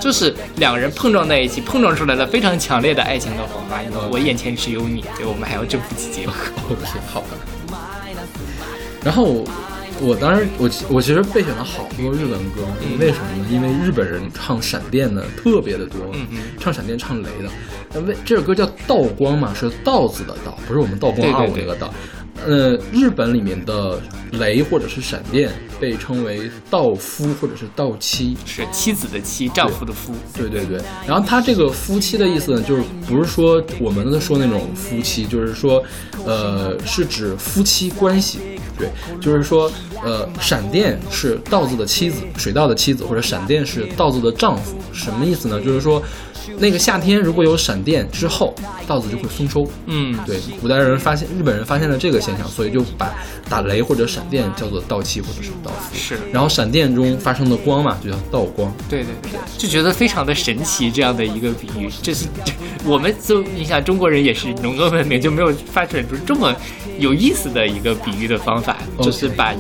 就是两个人碰撞在一起，碰撞出来了非常强烈的爱情的火花。我眼前只有你，对，我们还要正负极结合。OK，好的。然后我我当时我其我其实备选了好多日文歌，为什么呢？因为日本人唱闪电的特别的多，嗯嗯唱闪电唱雷的。那为这首歌叫道光嘛，是道字的道，不是我们道光二五那个道。呃，日本里面的雷或者是闪电被称为道夫或者是道妻，是妻子的妻，丈夫的夫。对对对，然后他这个夫妻的意思呢，就是不是说我们的说那种夫妻，就是说，呃，是指夫妻关系。对，就是说，呃，闪电是道子的妻子，水稻的妻子，或者闪电是道子的丈夫。什么意思呢？就是说，那个夏天如果有闪电之后，稻子就会丰收。嗯，对，古代人发现，日本人发现了这个现象，所以就把打雷或者闪电叫做稻妻或者是稻夫。是然后闪电中发生的光嘛，就叫稻光。对对对，就觉得非常的神奇，这样的一个比喻，这是我们就你想中国人也是农耕文明，就没有发展出这么有意思的一个比喻的方法就是把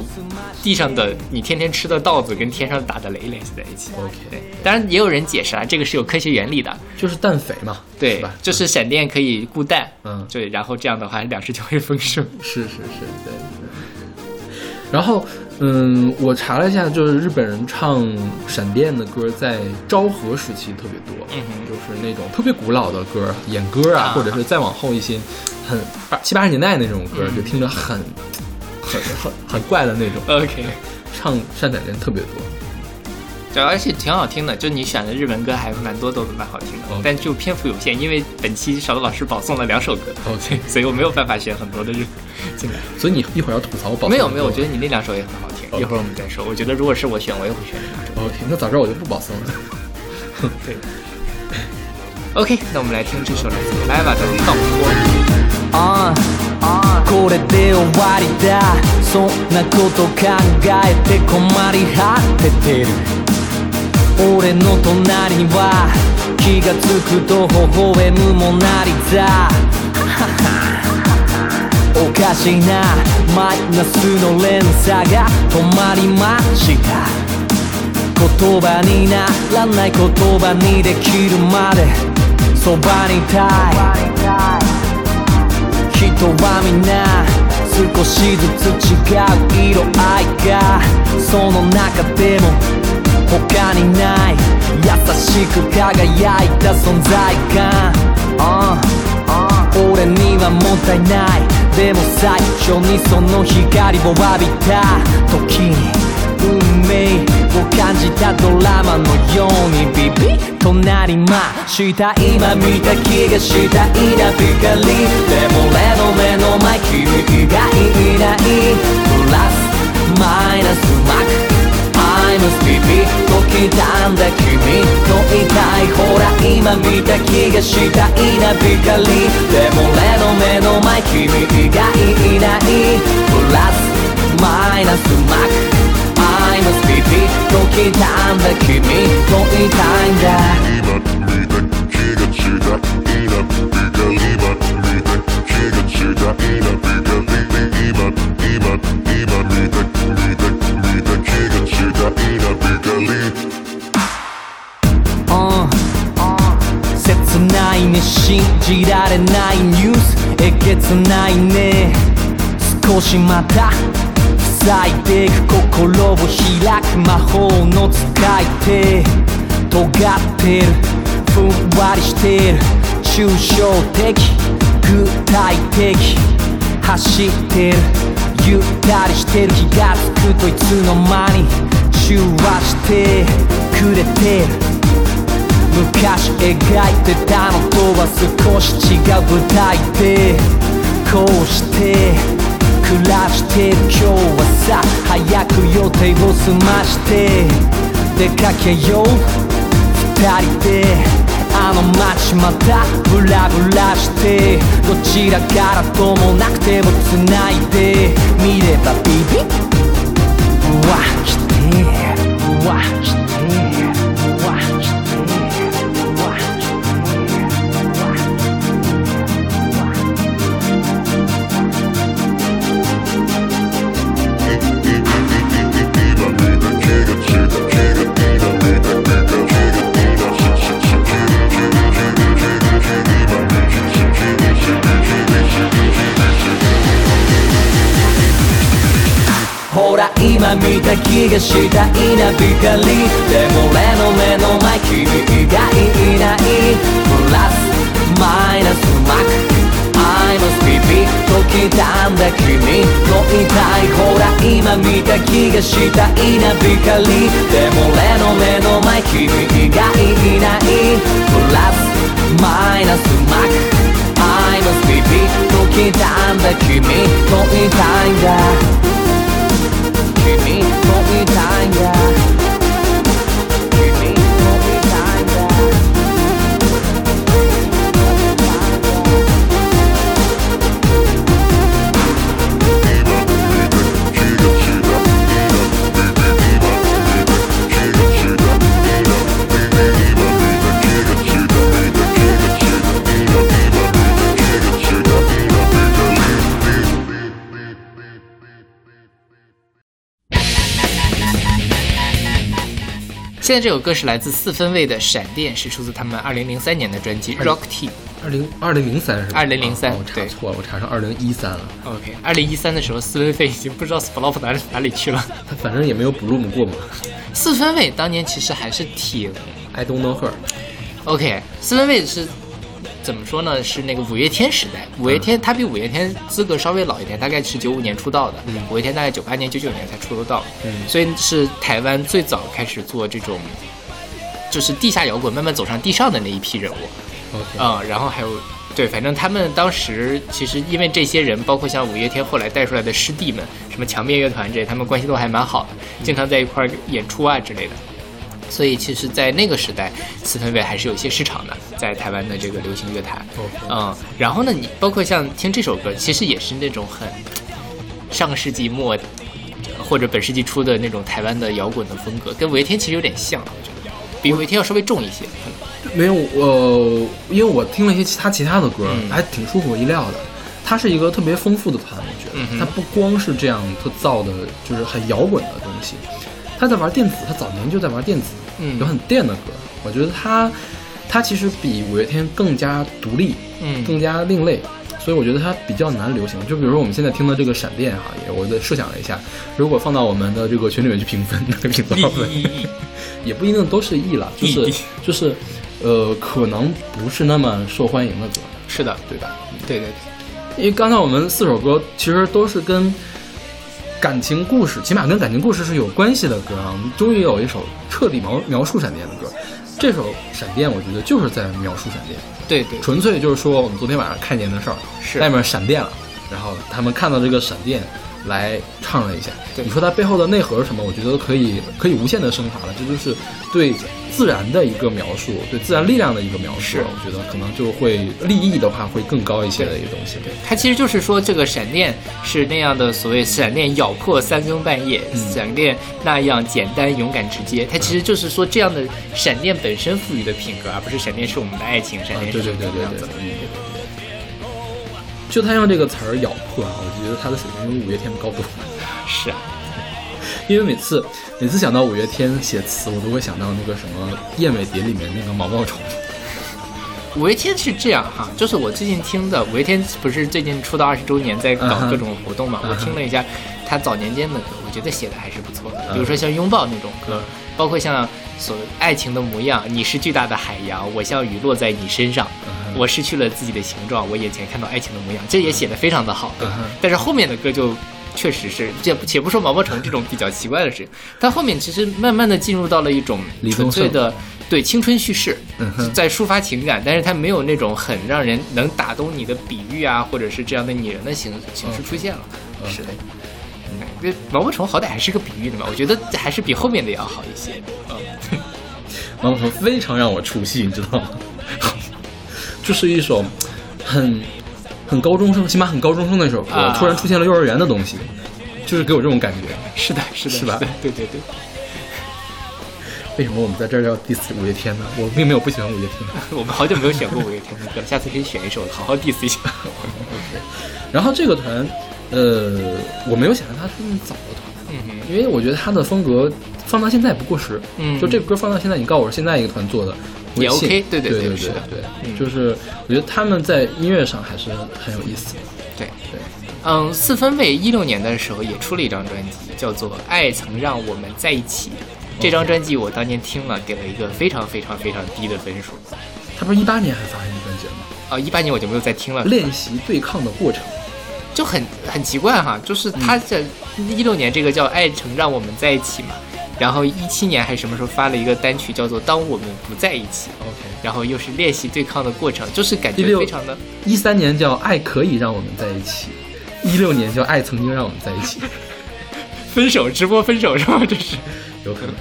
地上的你天天吃的稻子跟天上打的雷联系在一起。OK，当然也有人解释啊，这个是有科学原理的，就是氮肥嘛，对是吧？，就是闪电可以固氮，嗯对，然后这样的话粮食就会丰收。是是是，对。然后，嗯，我查了一下，就是日本人唱闪电的歌，在昭和时期特别多，嗯哼就是那种特别古老的歌，演歌啊，啊或者是再往后一些，很八七八十年代那种歌，嗯就听着很很很很怪的那种，OK，唱唱闪电特别多。对，而且挺好听的，就你选的日文歌还蛮多都蛮好听的 OK 但就篇幅有限，因为本期勺子老师保送了两首歌 OK 所以我没有办法选很多的日歌进来。所以你一会儿要吐槽我宝没有没有，我觉得得你那两首也很好听 OK 一会儿我们再说。我觉得如果是我选，我也会选这两首。 OK，那早知道我就不保送了。对。OK，那我们来听这首来自 Liva 的《倒光》。ああこれで終わりだそんなこと考えて困り果ててる 俺の隣には気がつくと微笑むモナリザおかしいなマイナスの連鎖が止まりました。言葉にならない言葉にできるまでそばにいたい。人はみんな少しずつ違う色合いがその中でも他にない。優しく輝いた存在感、uh, uh. 俺にはもったいない。でも最初にその光を浴びた時に運命を感じたドラマのようにビビッ。となりました今見た気がした稲光でも俺の目の前君以外いない。プラスマイナスマック I must be me 時たんだ君といたいほら今見た気がした稲光でも俺の目の前君以外いないプラスマイナスマック I must be me 時たんだ君といたいんだ少しまた塞いでいく心を開く魔法の使い手尖ってる。ふんわりしてる。抽象的具体的走ってる。ゆったりしてる気がつくといつの間に中和してくれてる。昔描いてたのとは少し違う。舞台でこうして暮らして今日はさ早く予定を済まして出かけよう。二人であの街またブラブラしてどちらからともなくても繋いで見ればビビッ。うわ来て。うわ来て。気がした稲光でも俺の目の前君以外いない。プラスマイナスマック。I must be me 時たんだ君。といたい。ほら今見た気がした稲光でも俺の目の前君以外いない。プラスマイナスマック。I must be me 時たんだ君。といたいんだ。现在这首歌是来自四分卫的《闪电》，是出自他们二零零三年的专辑《Rock Team》。二零二零零三是吧？2003哦我查错了，我查成二零一三了。OK，二零一三的时候，四分卫已经不知道 Splop 哪里哪里去了。他 反正也没有 Bloom 过嘛。四分卫当年其实还是挺 I don't know her。OK，四分卫是怎么说呢？是那个五月天时代，五月天他比五月天资格稍微老一点，大概是九五年出道的，五月天大概九八年、九九年才出道，所以是台湾最早开始做这种，就是地下摇滚慢慢走上地上的那一批人物。啊、然后还有对，反正他们当时其实因为这些人，包括像五月天后来带出来的师弟们，什么强面乐团这些，他们关系都还蛮好的，经常在一块儿演出啊之类的。所以其实，在那个时代，四分卫还是有一些市场的，在台湾的这个流行乐坛。嗯，然后呢，你包括像听这首歌，其实也是那种很上个世纪末或者本世纪初的那种台湾的摇滚的风格，跟五月天其实有点像，我觉得。比五月天要稍微重一些。没有我，因为我听了一些其他其他的歌，嗯。还挺出乎我意料的。它是一个特别丰富的团，我觉得、嗯它不光是这样特造的，就是很摇滚的东西，他在玩电子，他早年就在玩电子，嗯。有很电的歌，我觉得他他其实比五月天更加独立，嗯更加另类。所以我觉得它比较难流行，就比如说我们现在听的这个《闪电》哈，也我在设想了一下，如果放到我们的这个群里面去评分，那个评多少分？也不一定都是 E 了，就是就是，呃，可能不是那么受欢迎的歌，是的，对吧？对对对，因为刚才我们四首歌其实都是跟感情故事，起码跟感情故事是有关系的歌啊。我们终于有一首彻底描描述闪电的歌，这首《闪电》我觉得就是在描述闪电，对对，纯粹就是说我们昨天晚上看见的事儿，是。外面闪电了，然后他们看到这个闪电来唱了一下。对你说它背后的内核是什么？我觉得可以可以无限的升华了，这就是对自然的一个描述，对自然力量的一个描述。是我觉得可能就会立意的话会更高一些的一个东西。它其实就是说，这个闪电是那样的所谓闪电咬破三更半夜，嗯闪电那样简单勇敢直接。它其实就是说这样的闪电本身赋予的品格，而不是闪电是我们的爱情，闪啊，电是对对对对。对嗯就他用这个词儿“咬破”啊，我觉得他的水平比五月天高多了。是啊，因为每次每次想到五月天写词，我都会想到那个什么《燕尾蝶》里面那个毛毛虫。五月天是这样哈，就是我最近听的，五月天不是最近出道二十周年，在搞各种活动嘛？我听了一下他早年间的歌，我觉得写的还是不错的，嗯比如说像《拥抱》那种歌嗯，包括像所爱情的模样，你是巨大的海洋，我像雨落在你身上，嗯我失去了自己的形状，我眼前看到爱情的模样，这也写的非常的好。但是后面的歌就。确实是，且且不说毛毛虫这种比较奇怪的事情，它后面其实慢慢的进入到了一种纯粹的对青春叙事，在抒发情感，但是它没有那种很让人能打动你的比喻啊，或者是这样的拟人的形形式出现了。嗯是的，毛毛虫好歹还是个比喻的嘛，我觉得还是比后面的要好一些。嗯，非常让我出戏，你知道吗？就是一首很很高中生，起码很高中生的一首歌，啊突然出现了幼儿园的东西，就是给我这种感觉。是的，是的，是吧的对对对，为什么我们在这儿要 diss 五月天呢？我并没有不喜欢五月天。我们好久没有选过五月天的歌了，下次可以选一首好好 diss 一下。然后这个团，呃，我没有想到他是那么早的团，嗯，因为我觉得他的风格放到现在也不过时。嗯就这个歌放到现在，你告诉我是现在一个团做的，我也 OK，对对对对对对，嗯就是我觉得他们在音乐上还是很有意思的。对。对，嗯，四分卫一六年的时候也出了一张专辑，叫做《爱曾让我们在一起》。这张专辑我当年听了，给了一个非常非常非常低的分数。他不是一八年还发行专辑了吗？啊，一八年我就没有再听了，练习对抗的过程。就很很奇怪哈，就是他在一六年这个叫《爱曾让我们在一起》嘛，然后一七年还是什么时候发了一个单曲叫做《当我们不在一起》，OK，然后又是练习对抗的过程，就是感觉非常的一三年叫《爱可以让我们在一起》，一六年叫《爱曾经让我们在一起》，分手直播分手是吗？这是。有可能。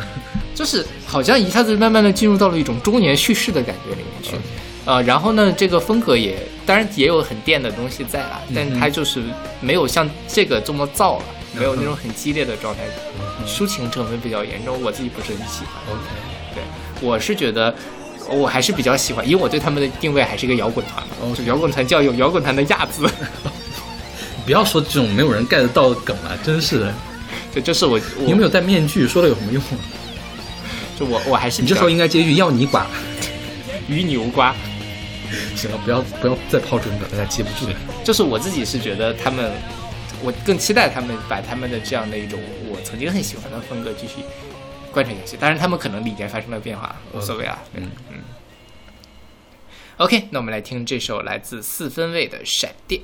就是好像一下子慢慢的进入到了一种中年叙事的感觉里面去，呃，然后呢，这个风格也当然也有很电的东西在啦，但它就是没有像这个这么燥了，没有那种很激烈的状态，抒情成分比较严重，我自己不是很喜欢。OK，对，我是觉得。我还是比较喜欢，因为我对他们的定位还是一个摇滚团嘛就摇滚团就要有摇滚团的亚字，不要说这种没有人 get 得到的梗了，真是的。对就是我我你有没有戴面具？说了有什么用？就我我还是你这时候应该接一句“要你管 与你无关，”。行了，不要不要再抛准梗，大家接不住。就是我自己是觉得他们，我更期待他们把他们的这样的一种我曾经很喜欢的风格继续贯彻下去。当然，他们可能理念发生了变化，无所谓啊。嗯嗯。OK，那我们来听这首来自四分卫的《闪电》。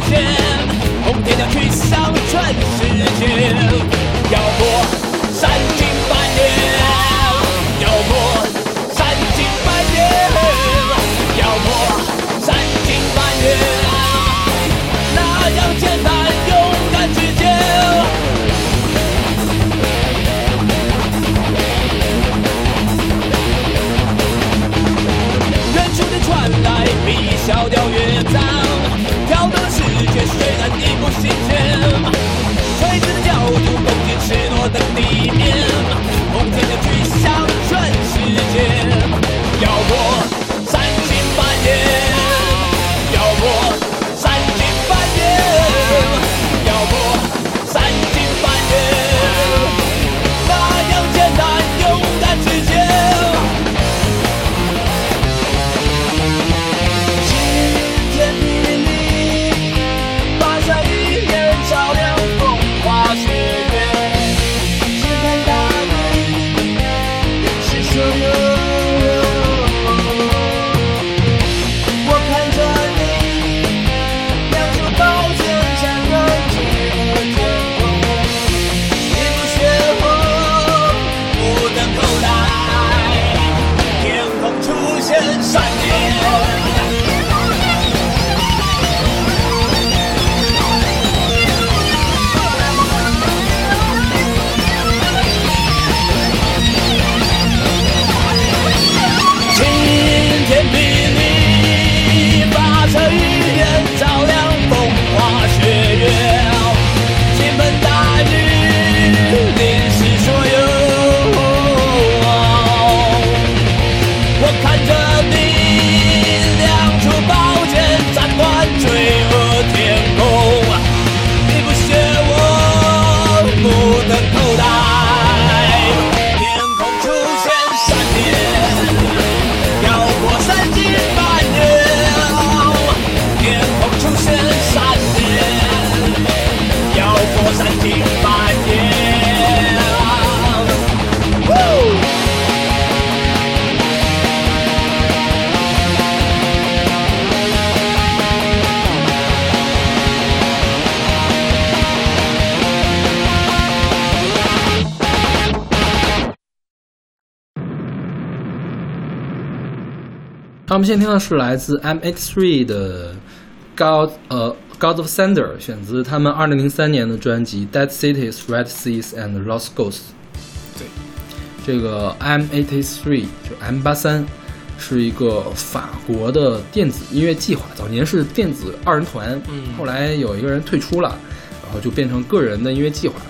天，红天要去向全世界，我们现在听到是来自 M83 的 God 呃 God of Thunder，选自他们二零零三年的专辑《Dead Cities, Red Seas and Lost Ghosts》。对，这个 M83 就 M 八三是一个法国的电子音乐计划，早年是电子二人团，嗯后来有一个人退出了，然后就变成个人的音乐计划。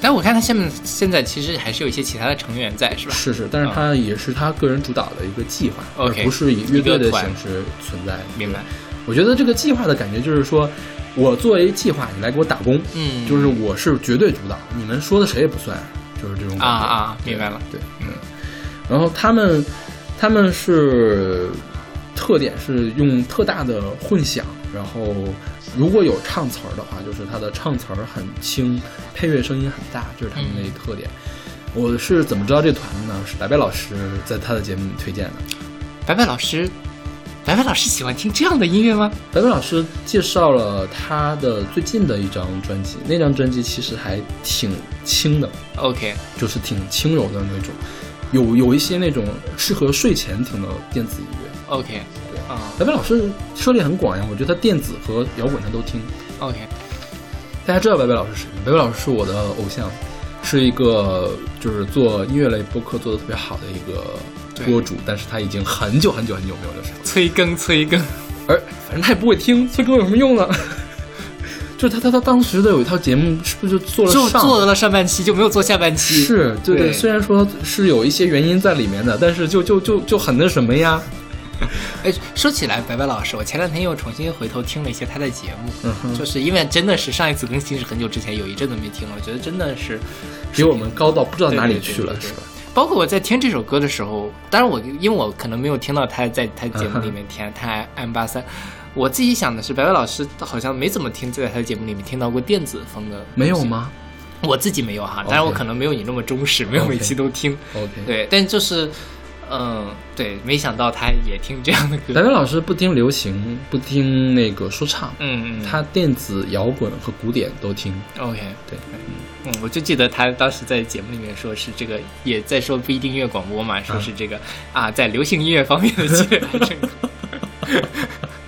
对但我看他下面现在其实还是有一些其他的成员在，是吧？是是，但是他也是他个人主导的一个计划，而不是以乐队的形式存在。明白。我觉得这个计划的感觉就是说，我作为计划，你来给我打工，嗯就是我是绝对主导，你们说的谁也不算，就是这种感觉啊啊明白了对，嗯。然后他们他们是特点是用特大的混响，然后如果有唱词儿的话，就是它的唱词儿很轻，配乐声音很大，这是他们的一个特点。我是怎么知道这团的呢？是白白老师在他的节目里推荐的。白白老师，白白老师喜欢听这样的音乐吗？白白老师介绍了他的最近的一张专辑，那张专辑其实还挺轻的，OK，就是挺轻柔的那种，有有一些那种适合睡前听的电子音乐。OK，对啊白白老师涉猎很广呀，我觉得他电子和摇滚他都听。，OK，大家知道白白老师是谁吗？白白老师是我的偶像，是一个就是做音乐类播客做的特别好的一个播主，但是他已经很久很久很久没有了。催更催更，而反正他也不会听，催更有什么用呢？就是他他他当时的有一套节目，是不是就做了就上做了上半期就没有做下半期，是对对，对虽然说是有一些原因在里面的，但是就就就就很那什么呀。哎，说起来，白白老师，我前两天又重新回头听了一些他的节目，嗯就是因为真的是上一次更新是很久之前，有一阵子没听了，我觉得真的是比我们高到不知道哪里去了，对对是吧？包括我在听这首歌的时候，当然我因为我可能没有听到他在他节目里嗯面听他 M 八三，我自己想的是白白老师好像没怎么听在他的节目里面听到过电子风的，没有？吗我自己没有哈，当然我可能没有你那么忠实，没有每期都听。？OK，，对，但就是，嗯，对，没想到他也听这样的歌。白白老师不听流行，不听那个说唱，嗯嗯，他电子、摇滚和古典都听。OK，对，嗯，我就记得他当时在节目里面说是这个，也在说不一定音乐广播嘛，说是这个啊，在流行音乐方面的积累还真高。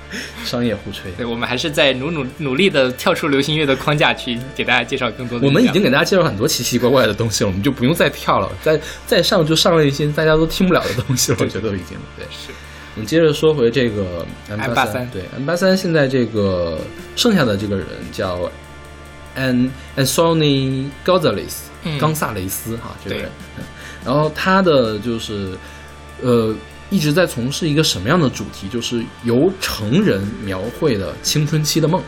商业互吹。对，我们还是在努努努力的跳出流行乐的框架去给大家介绍更多的。我们已经给大家介绍很多奇奇怪怪的东西了，我们就不用再跳了，再再上就上了一些大家都听不了的东西了，我觉得都已经对。是我们接着说回这个 M 八 M83 对 M 八三现在这个剩下的这个人叫 An Anthony Gonzalez，嗯冈萨雷斯哈，这个人。嗯然后他的就是呃一直在从事一个什么样的主题？就是由成人描绘的青春期的梦。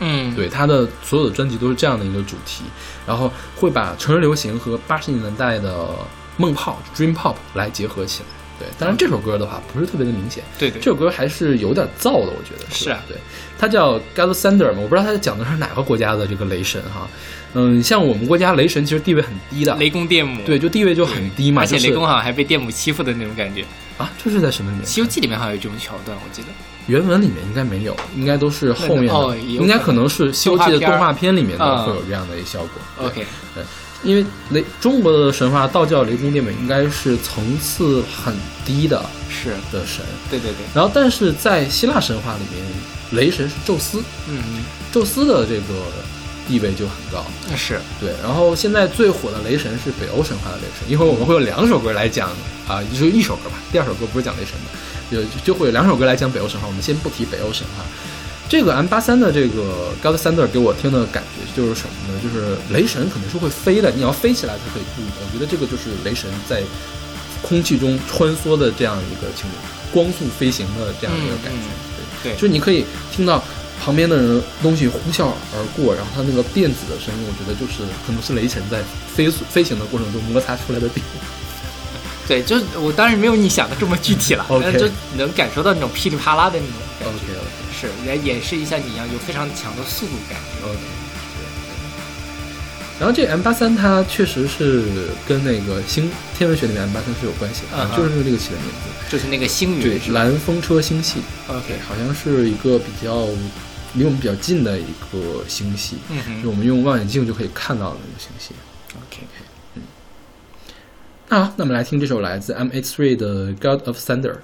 嗯，对，他的所有的专辑都是这样的一个主题，然后会把成人流行和八十年代的梦泡 （dream pop） 来结合起来。对，当然这首歌的话不是特别的明显，对对，这首歌还是有点燥的，我觉得是啊对，它叫 God Thunder 嘛，我不知道它讲的是哪个国家的这个雷神哈。嗯，像我们国家雷神其实地位很低的，雷公电母，对，就地位就很低嘛，而且雷公好像还被电母欺负的那种感觉，《啊，这是在什么里面？西游记》里面好像有这种桥段，我记得。原文里面应该没有，应该都是后面的，哦应该可能是《西游记》的动画片里面会有这样的一个效果。对 OK，对因为雷中国的神话道教雷公电母应该是层次很低的是，的神，对对对，然后但是在希腊神话里面，雷神是宙斯，嗯，宙斯的这个地位就很高。那是，对，然后现在最火的雷神是北欧神话的雷神，一会儿我们会有两首歌来讲啊，就是一首歌吧，第二首歌不是讲雷神的，就就会有两首歌来讲北欧神话。我们先不提北欧神话。这个 M 八三的这个 God Thunder 给我听的感觉就是什么呢？就是雷神肯定是会飞的，你要飞起来才可以步。我觉得这个就是雷神在空气中穿梭的这样一个情景，光速飞行的这样一个感觉。对，对就你可以听到旁边的人东西呼啸而过，然后它那个电子的声音，我觉得就是可能是雷神在飞速飞行的过程中摩擦出来的电。对，就是我当然没有你想的这么具体了但是就能感受到那种噼里啪啦的那种感觉。OK 是，来演示一下你一样有非常强的速度感。OK，然后这 M 八三它确实是跟那个星天文学里面 M 八三是有关系的，就是这个起的名字。就是那个星云，，对蓝风车星系，OK，好像是一个比较离我们比较近的一个星系，嗯就我们用望远镜就可以看到的那个星系。哼，OK，那好，那我们来听这首来自 M H Three 的《God of Thunder》。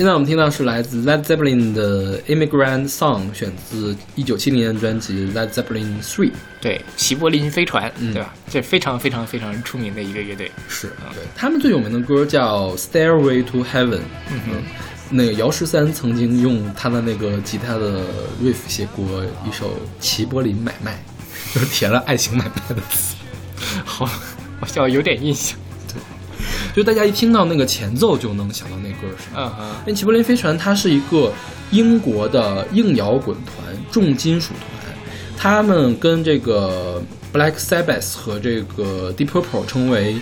现在我们听到是来自 Led Zeppelin 的《Immigrant Song》，选自一九七零年的专辑《Led Zeppelin Three》。对，齐柏林飞船，嗯对吧？这非常非常非常出名的一个乐队。是对，他们最有名的歌叫《Stairway to Heaven》。嗯哼，那个姚十三曾经用他的那个吉他的 riff 写过一首《齐柏林买卖》，就是填了爱情买卖的词。好，我好像有点印象。就大家一听到那个前奏就能想到那歌是什么。因为齐柏林飞船它是一个英国的硬摇滚团、重金属团，他们跟这个 Black Sabbath 和这个 Deep Purple 称为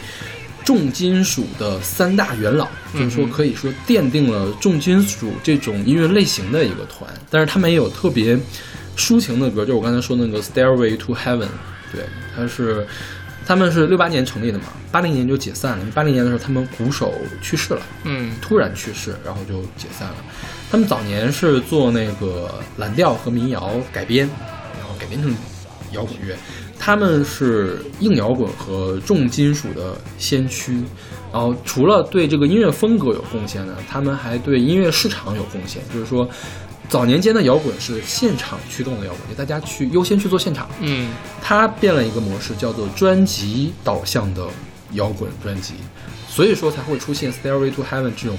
重金属的三大元老，就是说可以说奠定了重金属这种音乐类型的一个团。但是他们也有特别抒情的歌，就是我刚才说那个 Stairway to Heaven，对，它是。他们是六八年成立的嘛，八零年就解散了。八零年的时候，他们鼓手去世了，嗯突然去世，然后就解散了。他们早年是做那个蓝调和民谣改编，然后改编成摇滚乐。他们是硬摇滚和重金属的先驱。然后除了对这个音乐风格有贡献呢，他们还对音乐市场有贡献。就是说，早年间的摇滚是现场驱动的摇滚，就大家去优先去做现场。嗯它变了一个模式，叫做专辑导向的摇滚专辑，所以说才会出现《Stairway to Heaven》这种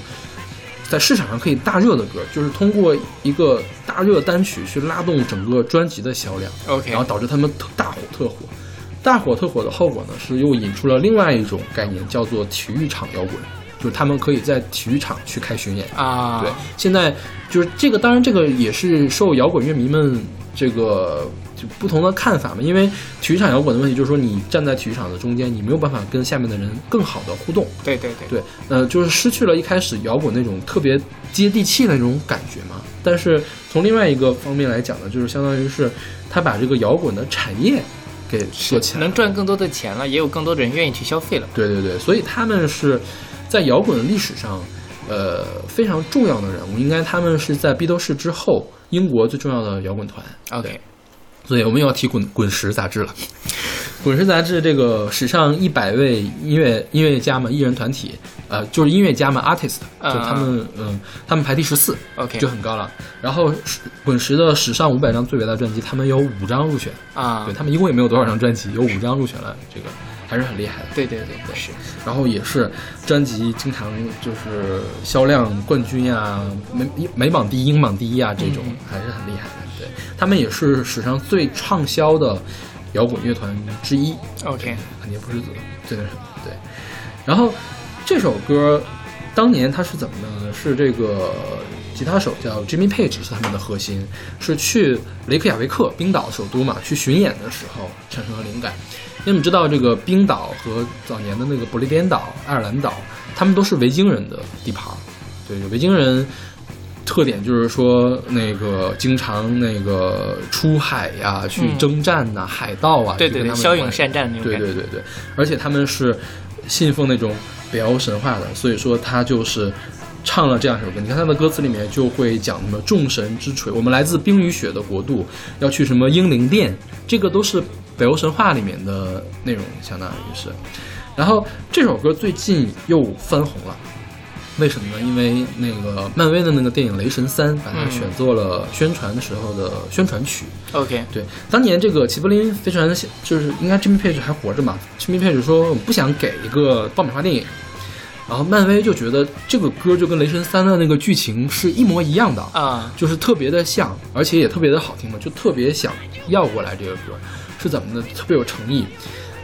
在市场上可以大热的歌，就是通过一个大热单曲去拉动整个专辑的销量，，OK，然后导致他们特大火特火。大火特火的后果呢，是又引出了另外一种概念，叫做体育场摇滚，就是他们可以在体育场去开巡演。啊，对，现在就是这个，当然这个也是受摇滚乐迷们这个就不同的看法嘛。因为体育场摇滚的问题就是说，你站在体育场的中间，你没有办法跟下面的人更好的互动。对对对，对，呃，就是失去了一开始摇滚那种特别接地气的那种感觉嘛。但是从另外一个方面来讲呢，就是相当于是他把这个摇滚的产业给做起来了能赚更多的钱了，也有更多的人愿意去消费了。对对对，所以他们是在摇滚的历史上，呃，非常重要的人物。应该他们是在披头士之后，英国最重要的摇滚团。OK，所以我们又要提滚滚石杂志了。滚石杂志这个史上一百位音乐音乐家嘛，艺人团体，呃，就是音乐家嘛，artist，嗯就他们，嗯，他们排第十四 OK 就很高了。然后滚石的史上五百张最伟大专辑，他们有五张入选，啊对，他们一共也没有多少张专辑，有五张入选了，这个还是很厉害的。对对对，是然后也是专辑经常就是销量冠军呀、美美榜第一、英榜第一啊，这种、还是很厉害的。对他们也是史上最畅销的摇滚乐团之一，OK，肯定不是最那什么。对，然后这首歌当年它是怎么呢？是这个吉他手叫 Jimmy Page 是他们的核心，是去雷克雅维克冰岛首都嘛去巡演的时候产生了灵感。因为我们知道这个冰岛和早年的那个不列颠岛、爱尔兰岛，他们都是维京人的地盘儿。对，维京人特点就是说那个经常那个出海呀、去嗯征战呐、海盗啊，对对对，骁勇善战那种对感觉。对对对，而且他们是信奉那种北欧神话的，所以说他就是唱了这样一首歌。你看他的歌词里面就会讲什么众神之锤，我们来自冰与雪的国度，要去什么英灵殿，这个都是北欧神话里面的内容，相当于是。然后这首歌最近又翻红了。为什么呢？因为那个漫威的那个电影《雷神三》把它嗯选做了宣传的时候的宣传曲，OK，对，当年这个齐柏林飞船就是应该 Jimmy Page 还活着嘛，Jimmy Page 说我不想给一个爆米花电影，然后漫威就觉得这个歌就跟雷神三的那个剧情是一模一样的，啊，就是特别的像，而且也特别的好听嘛，就特别想要过来这个歌，是怎么呢？特别有诚意，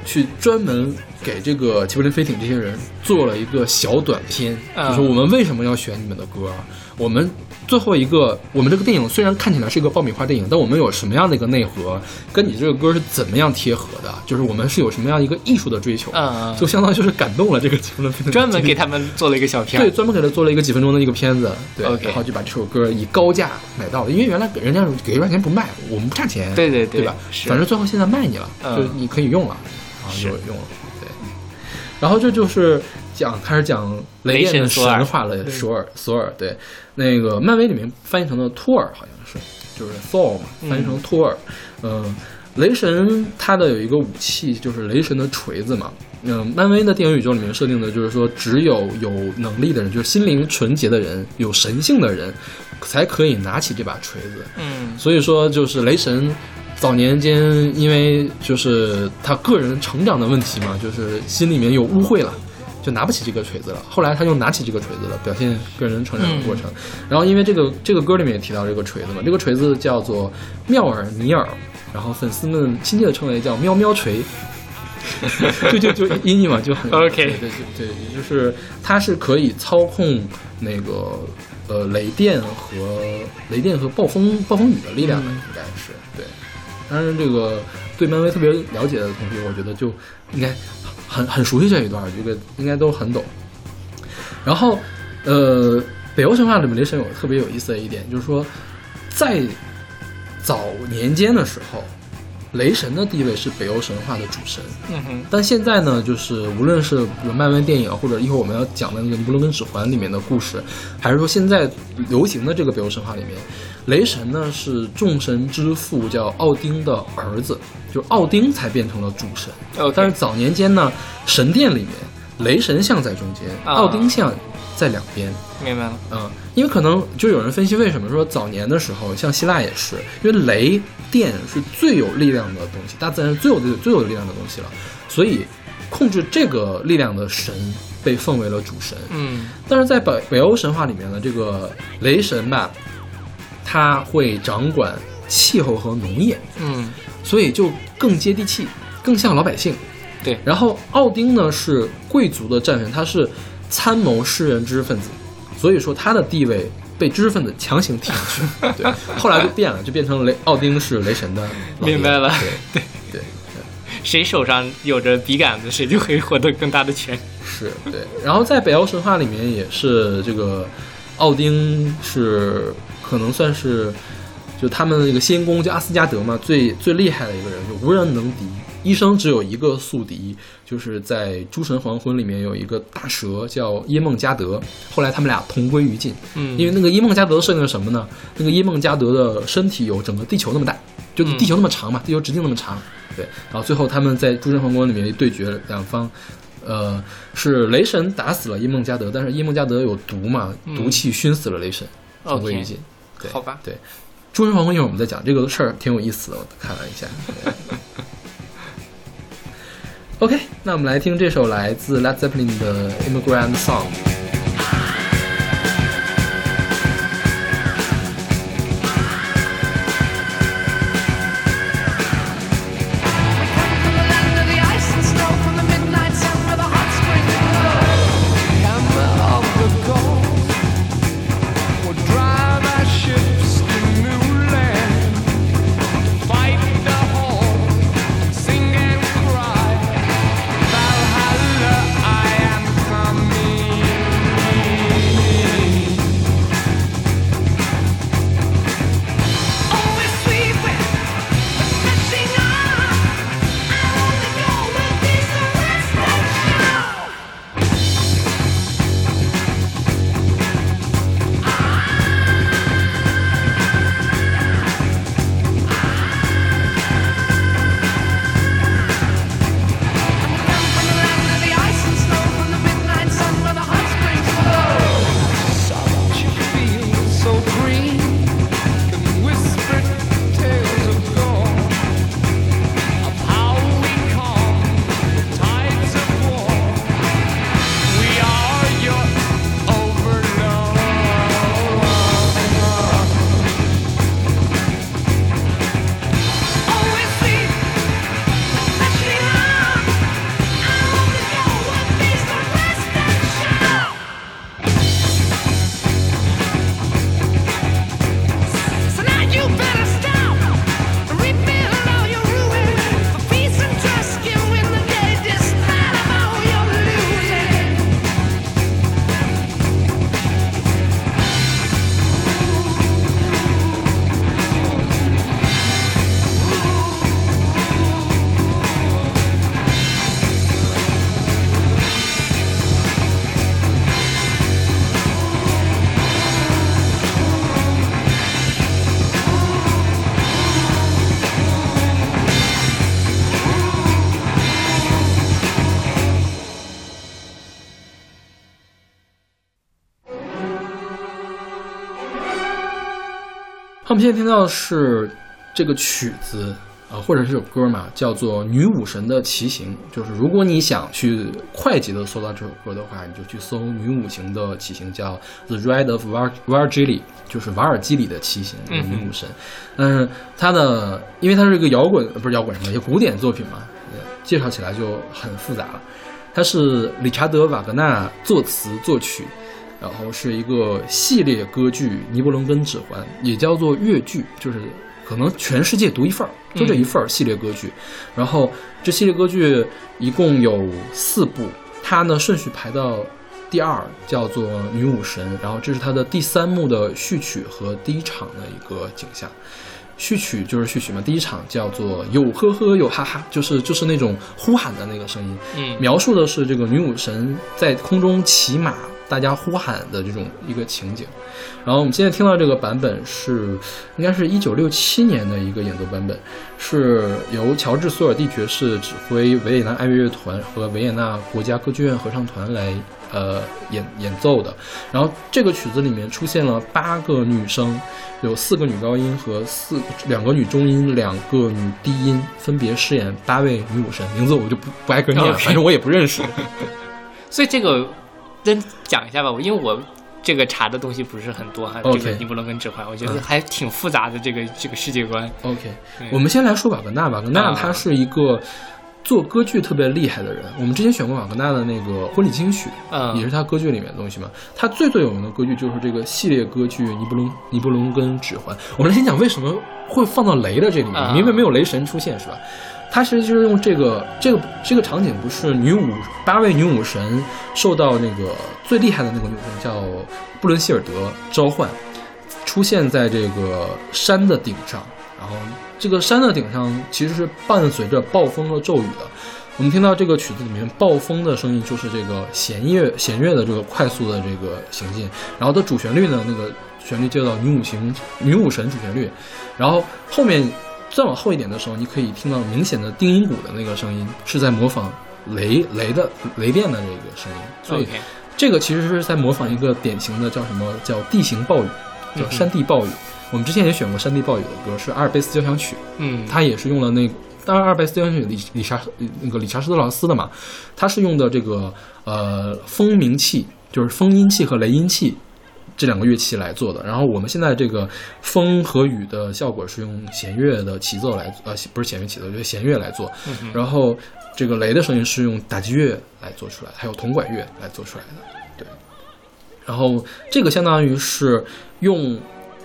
去专门给这个齐柏林飞艇这些人做了一个小短片，啊就是我们为什么要选你们的歌，我们最后一个，我们这个电影虽然看起来是一个爆米花电影，但我们有什么样的一个内核，跟你这个歌是怎么样贴合的？就是我们是有什么样一个艺术的追求，就相当于就是感动了这个齐柏林飞艇，专门给他们做了一个小片。对，专门给他做了一个几分钟的一个片子，对然后就把这首歌以高价买到了，因为原来给人家给一块钱不卖，我们不差钱，对对对对吧？反正最后现在卖你了，嗯就是你可以用了，然后就用了，对。然后这就是讲开始讲雷电的神神话了，索尔索尔对，那个漫威里面翻译成了托尔好像是，就是 Thor 嘛，翻译成托尔，嗯。雷神他的有一个武器就是雷神的锤子嘛。嗯，漫威的电影宇宙里面设定的就是说，只有有能力的人，就是心灵纯洁的人，有神性的人，才可以拿起这把锤子。嗯所以说，就是雷神早年间因为就是他个人成长的问题嘛，就是心里面有污秽了。就拿不起这个锤子了，后来他又拿起这个锤子了，表现个人成长的过程。然后因为这个这个歌里面也提到这个锤子嘛，这个锤子叫做妙尔尼尔，然后粉丝们亲切的称为叫喵喵锤，就就就音译嘛，就很 OK 对对对，也就是它是可以操控那个呃雷电和雷电和暴风暴风雨的力量的，应该是对。当然，这个对漫威特别了解的同学，我觉得就应该很很熟悉这一段，这个应该都很懂。然后，呃，北欧神话里面雷神有特别有意思的一点，就是说，在早年间的时候，雷神的地位是北欧神话的主神，嗯哼，但现在呢，就是无论是比如漫威电影，或者一会儿我们要讲的那个《尼布龙根指环》里面的故事，还是说现在流行的这个北欧神话里面，雷神呢是众神之父叫奥丁的儿子，就是奥丁才变成了主神。OK 但是早年间呢，神殿里面雷神像在中间，啊奥丁像在两边。明白了。嗯，因为可能就有人分析为什么说早年的时候，像希腊也是，因为雷电是最有力量的东西，大自然最有最有力量的东西了，所以控制这个力量的神被奉为了主神。嗯但是在北北欧神话里面呢，这个雷神吧，他会掌管气候和农业，嗯所以就更接地气，更像老百姓。对然后奥丁呢是贵族的战神，他是参谋诗人知识分子，所以说他的地位被知识分子强行提上去。对，后来就变了，就变成雷奥丁是雷神的。明白了 对对对，谁手上有着笔杆子，谁就可以获得更大的权。是对。然后在北欧神话里面也是这个奥丁是可能算是就他们那个仙宫叫阿斯加德嘛，最最厉害的一个人，就无人能敌。一生只有一个宿敌，就是在《诸神黄昏》里面有一个大蛇叫耶梦加德，后来他们俩同归于尽。嗯因为那个耶梦加德设定了什么呢？那个耶梦加德的身体有整个地球那么大，就地球那么长嘛，地球直径那么长。对，然后最后他们在诸神黄昏里面对决，两方，呃，是雷神打死了耶梦加德，但是耶梦加德有毒嘛，毒气熏死了雷神，同归于尽。对，好吧对，诸神皇宫一会儿我们再讲这个事儿，挺有意思的，我看了一下。OK，那我们来听这首来自 Led Zeppelin 的《Immigrant Song》。们现在听到的是这个曲子啊、呃或者是这首歌嘛，叫做《女武神的骑行》。就是如果你想去快捷的搜到这首歌的话，你就去搜《女武行的骑行》，叫《The Ride of Var Vargili》，就是瓦尔基里的骑行，女武神。嗯，它的因为它是一个摇滚，呃不是摇滚什么，一个古典作品嘛，呃介绍起来就很复杂了。它是理查德·瓦格纳作词作曲，然后是一个系列歌剧《尼伯龙根指环》，也叫做越剧，就是可能全世界独一份儿，就这一份儿系列歌剧。然后这系列歌剧一共有四部，它呢顺序排到第二，叫做《女武神》，然后这是它的第三幕的序曲和第一场的一个景象。序曲就是序曲嘛，第一场叫做有呵呵有哈哈，就是就是那种呼喊的那个声音，嗯描述的是这个女武神在空中骑马，大家呼喊的这种一个情景。然后我们现在听到这个版本是，应该是一九六七年的一个演奏版本，是由乔治·索尔蒂爵士指挥维也纳爱乐乐团和维也纳国家歌剧院合唱团来呃演演奏的。然后这个曲子里面出现了八个女声，有四个女高音和四两个女中音，两个女低音，分别饰演八位女武神，名字我就不不挨个念了，反正我也不认识。所以这个真讲一下吧，因为我这个查的东西不是很多哈。OK 这个尼伯龙根指环，我觉得嗯还挺复杂的，这个这个世界观。OK，嗯我们先来说瓦格纳。瓦格纳啊他是一个做歌剧特别厉害的人。我们之前选过瓦格纳的那个婚礼进行曲，嗯也是他歌剧里面的东西嘛。他最最有名的歌剧就是这个系列歌剧《尼伯龙尼伯龙跟指环》。我们来先讲为什么会放到雷的这里面，啊因为没有雷神出现是吧？他其实就是用这个这个这个场景，不是女武八位女武神受到那个最厉害的那个女武神叫布伦希尔德召唤，出现在这个山的顶上，然后这个山的顶上其实是伴随着暴风和骤雨的。我们听到这个曲子里面暴风的声音，就是这个弦乐弦乐的这个快速的这个行进，然后它主旋律呢，那个旋律叫做女武行女武神主旋律，然后后面再往后一点的时候，你可以听到明显的定音鼓的那个声音，是在模仿雷雷的雷电的这个声音，所以这个其实是在模仿一个典型的叫什么叫地形暴雨，叫山地暴雨。我们之前也选过山地暴雨的歌，是阿尔卑斯交响曲，嗯，它也是用了那个，当然阿尔卑斯交响曲理理查那个理查施特劳斯的嘛，它是用的这个呃风鸣器，就是风音器和雷音器这两个乐器来做的。然后我们现在这个风和雨的效果是用弦乐的起奏来，呃，不是弦乐起奏，就是弦乐来做。嗯然后这个雷的声音是用打击乐来做出来，还有铜管乐来做出来的。对，然后这个相当于是用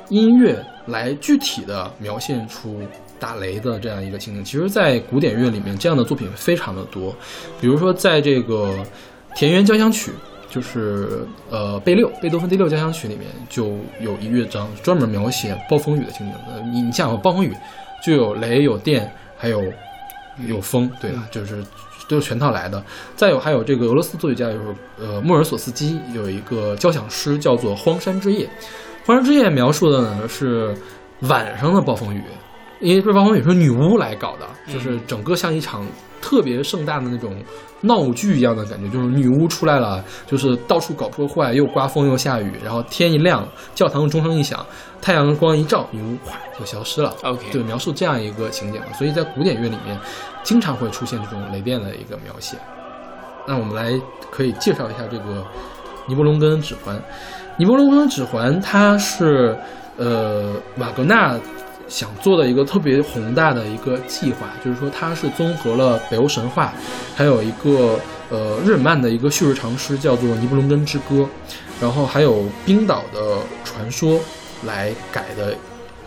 音乐来具体的描现出打雷的这样一个情景。其实，在古典乐里面，这样的作品非常的多。比如说，在这个《田园交响曲》，就是呃贝六贝多芬第六交响曲里面，就有一乐章专门描写暴风雨的情景。呃，你你想有暴风雨，就有雷、有电，还有有风，对吧？就是都是全套来的。再有还有这个俄罗斯作曲家，就是呃莫尔索斯基有一个交响诗叫做《荒山之夜》。《荒山之夜》描述的呢是晚上的暴风雨，因为这暴风雨是女巫来搞的，就是整个像一场特别盛大的那种闹剧一样的感觉，就是女巫出来了，就是到处搞破坏，又刮风又下雨，然后天一亮，教堂的钟声一响，太阳光一照，女巫哗就消失了。OK 对，描述这样一个情景，所以在古典乐里面经常会出现这种雷电的一个描写。那我们来可以介绍一下这个尼伯龙根指环。尼伯龙根指环它是呃瓦格纳想做的一个特别宏大的一个计划，就是说它是综合了北欧神话，还有一个呃日耳曼的一个叙事长诗叫做《尼布龙根之歌》，然后还有冰岛的传说来改的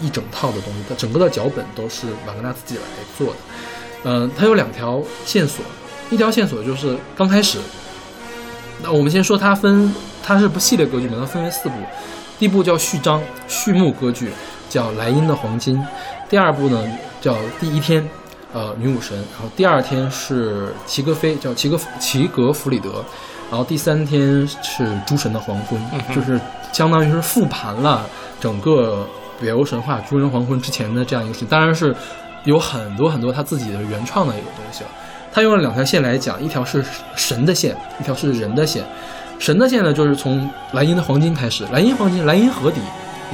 一整套的东西，它整个的脚本都是瓦格纳自己来做的。嗯、它有两条线索，一条线索就是刚开始，那我们先说它分，它是不系列歌剧嘛，它分为四部，第一部叫序章，序幕歌剧叫莱茵的黄金，第二部呢叫第一天，呃女武神，然后第二天是齐格飞，叫齐格齐格弗里德，然后第三天是诸神的黄昏，就是相当于是复盘了整个北欧神话诸神黄昏之前的这样一个事情，当然是有很多很多他自己的原创的一个东西了。他用了两条线来讲，一条是神的线，一条是人的线。神的线呢，就是从莱茵的黄金开始，莱茵黄金，莱茵河底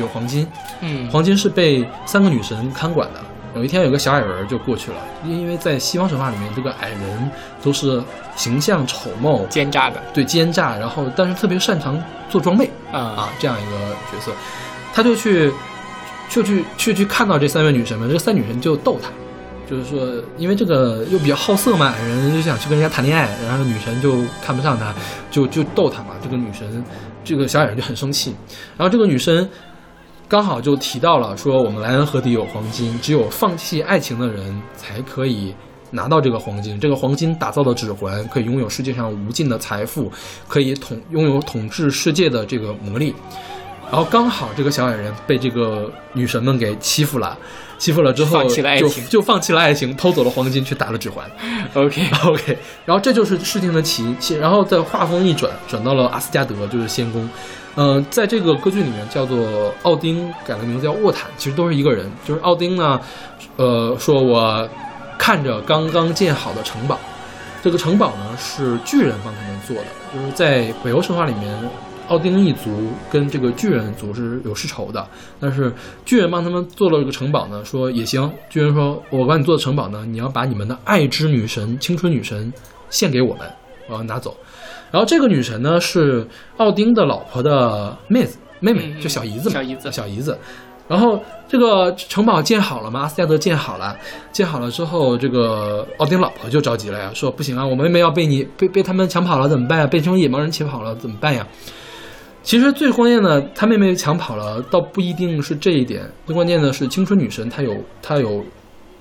有黄金，嗯，黄金是被三个女神看管的。有一天，有个小矮人就过去了，因为在西方神话里面，这个矮人都是形象丑陋、奸诈的对奸诈，然后但是特别擅长做装备啊啊这样一个角色，他就去就去去去看到这三位女神们，这三女神就逗他，就是说，因为这个又比较好色嘛，矮人就想去跟人家谈恋爱，然后女神就看不上他，就就逗他嘛。这个女神，这个小矮人就很生气，然后这个女生刚好就提到了说，我们莱恩河底有黄金，只有放弃爱情的人才可以。拿到这个黄金，这个黄金打造的指环可以拥有世界上无尽的财富，可以统拥有统治世界的这个魔力。然后刚好这个小矮人被这个女神们给欺负了，欺负了之后就就放弃了爱情，偷走了黄金去打了指环。OK，OK，然后这就是事情的起起，然后再画风一转，转到了阿斯加德，就是仙宫。嗯、在这个歌剧里面叫做奥丁，改了名字叫沃坦，其实都是一个人。就是奥丁呢，呃，说我看着刚刚建好的城堡，这个城堡呢是巨人帮他们做的，就是在北欧神话里面。奥丁一族跟这个巨人族是有世仇的，但是巨人帮他们做了这个城堡呢，说也行。巨人说：“我帮你做的城堡呢，你要把你们的爱之女神、青春女神献给我们，我要拿走。”然后这个女神呢是奥丁的老婆的妹子妹妹，嗯就小姨子嘛，小姨子小姨子。然后这个城堡建好了吗？阿斯加德建好了，建好了之后，这个奥丁老婆就着急了呀，说不行啊，我妹妹要被你被被他们抢跑了怎么办呀？被这种野蛮人抢跑了怎么办呀？其实最关键的，他妹妹抢跑了，倒不一定是这一点，最关键的是青春女神她有她有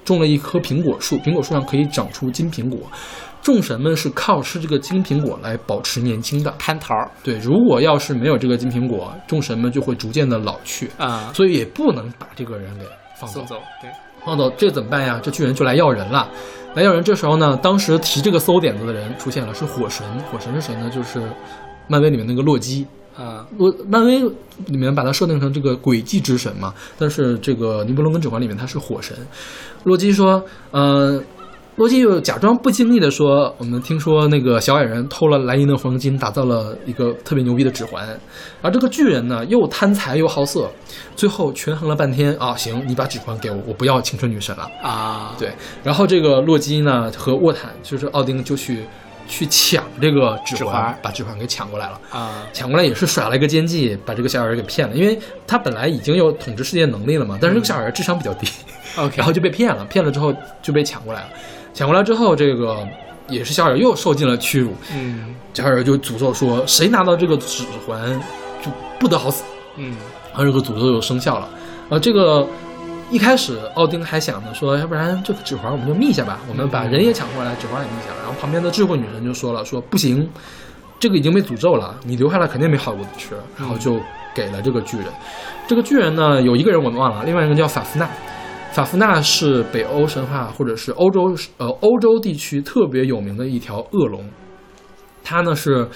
种了一棵苹果树，苹果树上可以长出金苹果，众神们是靠吃这个金苹果来保持年轻的。蟠桃儿对，如果要是没有这个金苹果，众神们就会逐渐的老去，啊，所以也不能把这个人给放走对，放走，这怎么办呀？这巨人就来要人了。来要人，这时候呢，当时提这个馊点子的人出现了，是火神。火神是谁呢？就是漫威里面那个洛基。啊，洛漫威里面把它设定成这个诡计之神嘛，但是这个尼伯龙根指环里面他是火神。洛基说，呃，洛基又假装不经意的说，我们听说那个小矮人偷了莱茵的黄金，打造了一个特别牛逼的指环，而这个巨人呢又贪财又好色，最后权衡了半天啊，行，你把指环给我，我不要青春女神了。啊，对，然后这个洛基呢和沃坦就是奥丁就去去抢这个指环，把指环给抢过来了。啊，抢过来也是耍了一个奸计，把这个小矮人给骗了，因为他本来已经有统治世界能力了嘛，但是这个小矮人智商比较低然后就被骗了，骗了之后就被抢过来了，抢过来之后，这个也是小矮人又受尽了屈辱，嗯小矮人就诅咒说，谁拿到这个指环就不得好死，嗯然后这个诅咒就生效了。呃，这个一开始奥丁还想着说，要不然这个指环我们就密下吧，我们把人也抢过来，指环也密下。然后旁边的智慧女神就说了，说不行，这个已经被诅咒了，你留下来肯定没好果子吃。然后就给了这个巨人。这个巨人呢，有一个人我们忘了，另外一个叫法夫纳。法夫纳是北欧神话或者是欧洲呃欧洲地区特别有名的一条恶龙，它呢是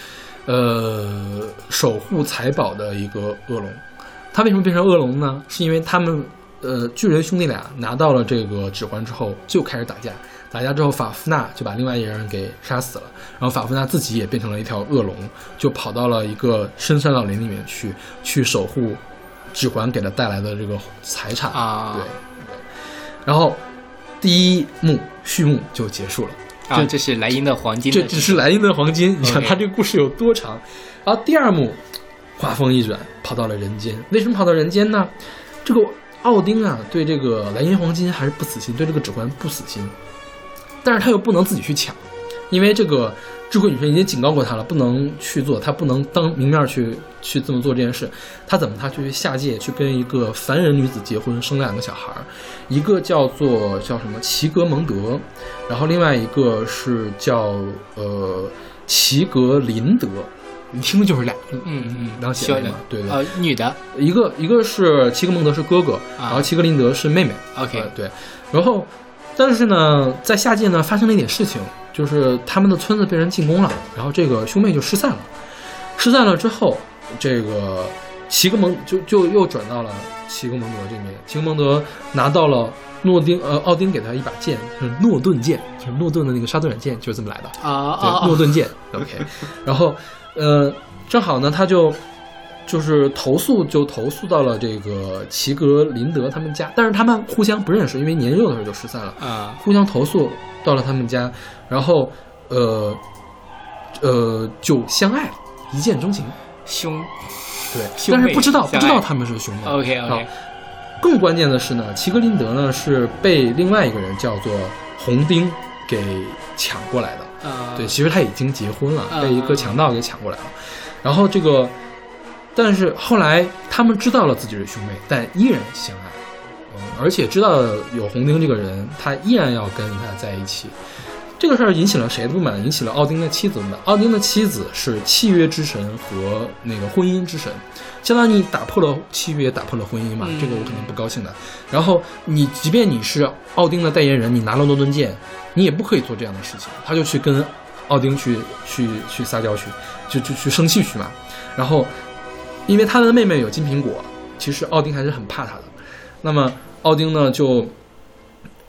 呃守护财宝的一个恶龙。它为什么变成恶龙呢？是因为他们呃巨人兄弟俩拿到了这个指环之后就开始打架，打架之后法夫纳就把另外一个人给杀死了，然后法夫纳自己也变成了一条恶龙，就跑到了一个深山老林里面去，去守护指环给他带来的这个财产啊对对。然后第一幕序幕就结束了。啊，这是莱茵的黄金的这只是莱茵的黄金，你想他这个故事有多长？然后第二幕，画风一转，跑到了人间。为什么跑到人间呢？这个奥丁啊，对这个莱茵黄金还是不死心，对这个指环不死心，但是他又不能自己去抢，因为这个智慧女神已经警告过他了，不能去做，他不能当明面去去这么做这件事。他怎么？他去下界去跟一个凡人女子结婚，生两个小孩儿，一个叫做叫什么齐格蒙德，然后另外一个是叫呃齐格林德，你听就是俩，嗯嗯，然后写修的的嘛，对对，呃，女的一个一个是齐格蒙德是哥哥，然后齐格林德是妹妹。，OK，呃对，然后但是呢，在下界呢发生了一点事情，就是他们的村子被人进攻了，然后这个兄妹就失散了。失散了之后，这个齐格蒙就就又转到了齐格蒙德这边。齐格蒙德拿到了诺丁呃奥丁给他一把剑，是诺顿剑，就是诺顿的那个沙顿软剑，就是这么来的。啊对，啊诺顿剑。OK，然后呃，正好呢，他就就是投诉就投诉到了这个齐格林德他们家，但是他们互相不认识，因为年幼的时候就失散了，啊，互相投诉到了他们家，然后呃呃就相爱了，一见钟情。兄对，兄但是不知道不知道他们是兄妹。OK OK 更关键的是呢，齐格林德呢是被另外一个人叫做红丁给抢过来的。啊，对，其实他已经结婚了，嗯被一个强盗给抢过来了。然后这个，但是后来他们知道了自己是兄妹，但依然相爱。嗯，而且知道有红丁这个人，他依然要跟他在一起。这个事儿引起了谁的不满？引起了奥丁的妻子的不满。奥丁的妻子是契约之神和那个婚姻之神，相当于你打破了契约，打破了婚姻嘛，嗯这个我肯定不高兴的。然后你即便你是奥丁的代言人，你拿了诺顿剑，你也不可以做这样的事情。他就去跟奥丁去去去撒娇去，就就去生气去嘛。然后因为他的妹妹有金苹果，其实奥丁还是很怕他的。那么奥丁呢就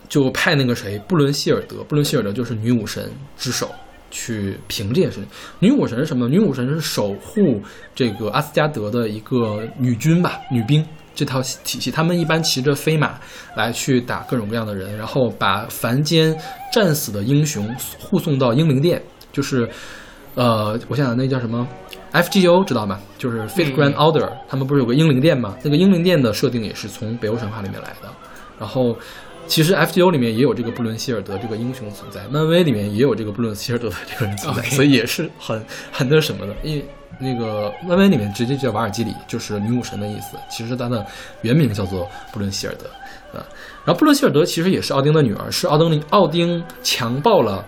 就派那个谁布伦希尔德，布伦希尔德就是女武神之首。去评这件事情，女武神是什么？女武神是守护这个阿斯加德的一个女军吧，女兵这套体系。他们一般骑着飞马来去打各种各样的人，然后把凡间战死的英雄护送到英灵殿，就是呃，我想想那叫什么 FGO 知道吗？就是 Fifth 嗯 Grand Order，、他们不是有个英灵殿吗？那个英灵殿的设定也是从北欧神话里面来的。然后，其实 FGO 里面也有这个布伦希尔德这个英雄存在，漫威里面也有这个布伦希尔德的这个人存在所以也是很很那什么的。因为那个漫威里面直接叫瓦尔基里，就是女武神的意思。其实它的原名叫做布伦希尔德啊。然后布伦希尔德其实也是奥丁的女儿，是奥丁奥丁强暴了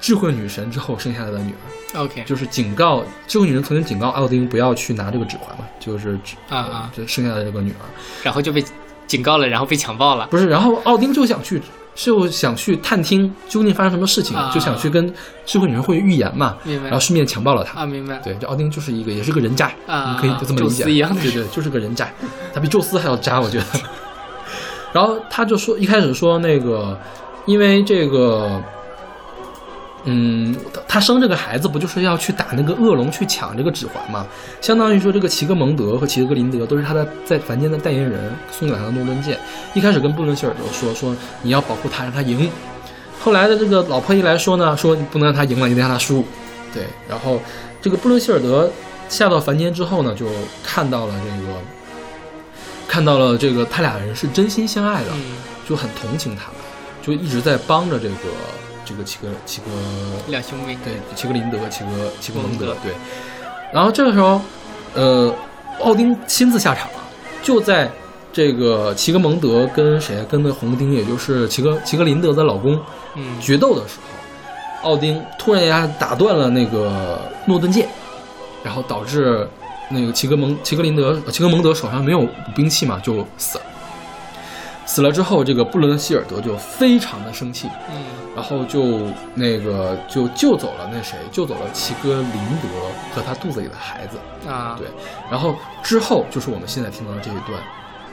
智慧女神之后生下来的女儿。OK 就是警告智慧女神曾经警告奥丁不要去拿这个指环嘛，就是指啊啊，就生下来这个女儿。然后就被警告了，然后被强暴了。不是，然后奥丁就想去，就想去探听究竟发生什么事情，啊就想去跟智慧女神会预言嘛，明白然后顺便强暴了她。啊，明白。对，这奥丁就是一个，也是个人渣，啊你可以就这么理解，对对，就是个人渣，他比宙斯还要渣，我觉得。然后他就说，一开始说那个，因为这个，嗯，他他生这个孩子不就是要去打那个恶龙去抢这个指环吗？相当于说这个齐格蒙德和齐格林德都是他的在凡间的代言人，送给了他的诺顿剑。一开始跟布伦希尔德说说你要保护他，让他赢。后来的这个老婆一来说呢，说你不能让他赢了，你得让他输。对，然后这个布伦希尔德下到凡间之后呢，就看到了这个，看到了这个他俩人是真心相爱的，嗯，就很同情他们，就一直在帮着这个这个齐格齐格两兄妹。对齐格林德齐格齐格蒙德对，然后这个时候，呃，奥丁亲自下场了，就在这个齐格蒙德跟谁跟那红丁，也就是齐格齐格林德的老公嗯，决斗的时候，奥丁突然一下打断了那个诺顿剑，然后导致那个齐格蒙齐格林德呃齐格蒙德手上没有兵器嘛，就死了。死了之后，这个布伦希尔德就非常的生气，嗯，然后就那个就救走了那谁，救走了齐格林德和他肚子里的孩子。啊，对，然后之后就是我们现在听到的这一段，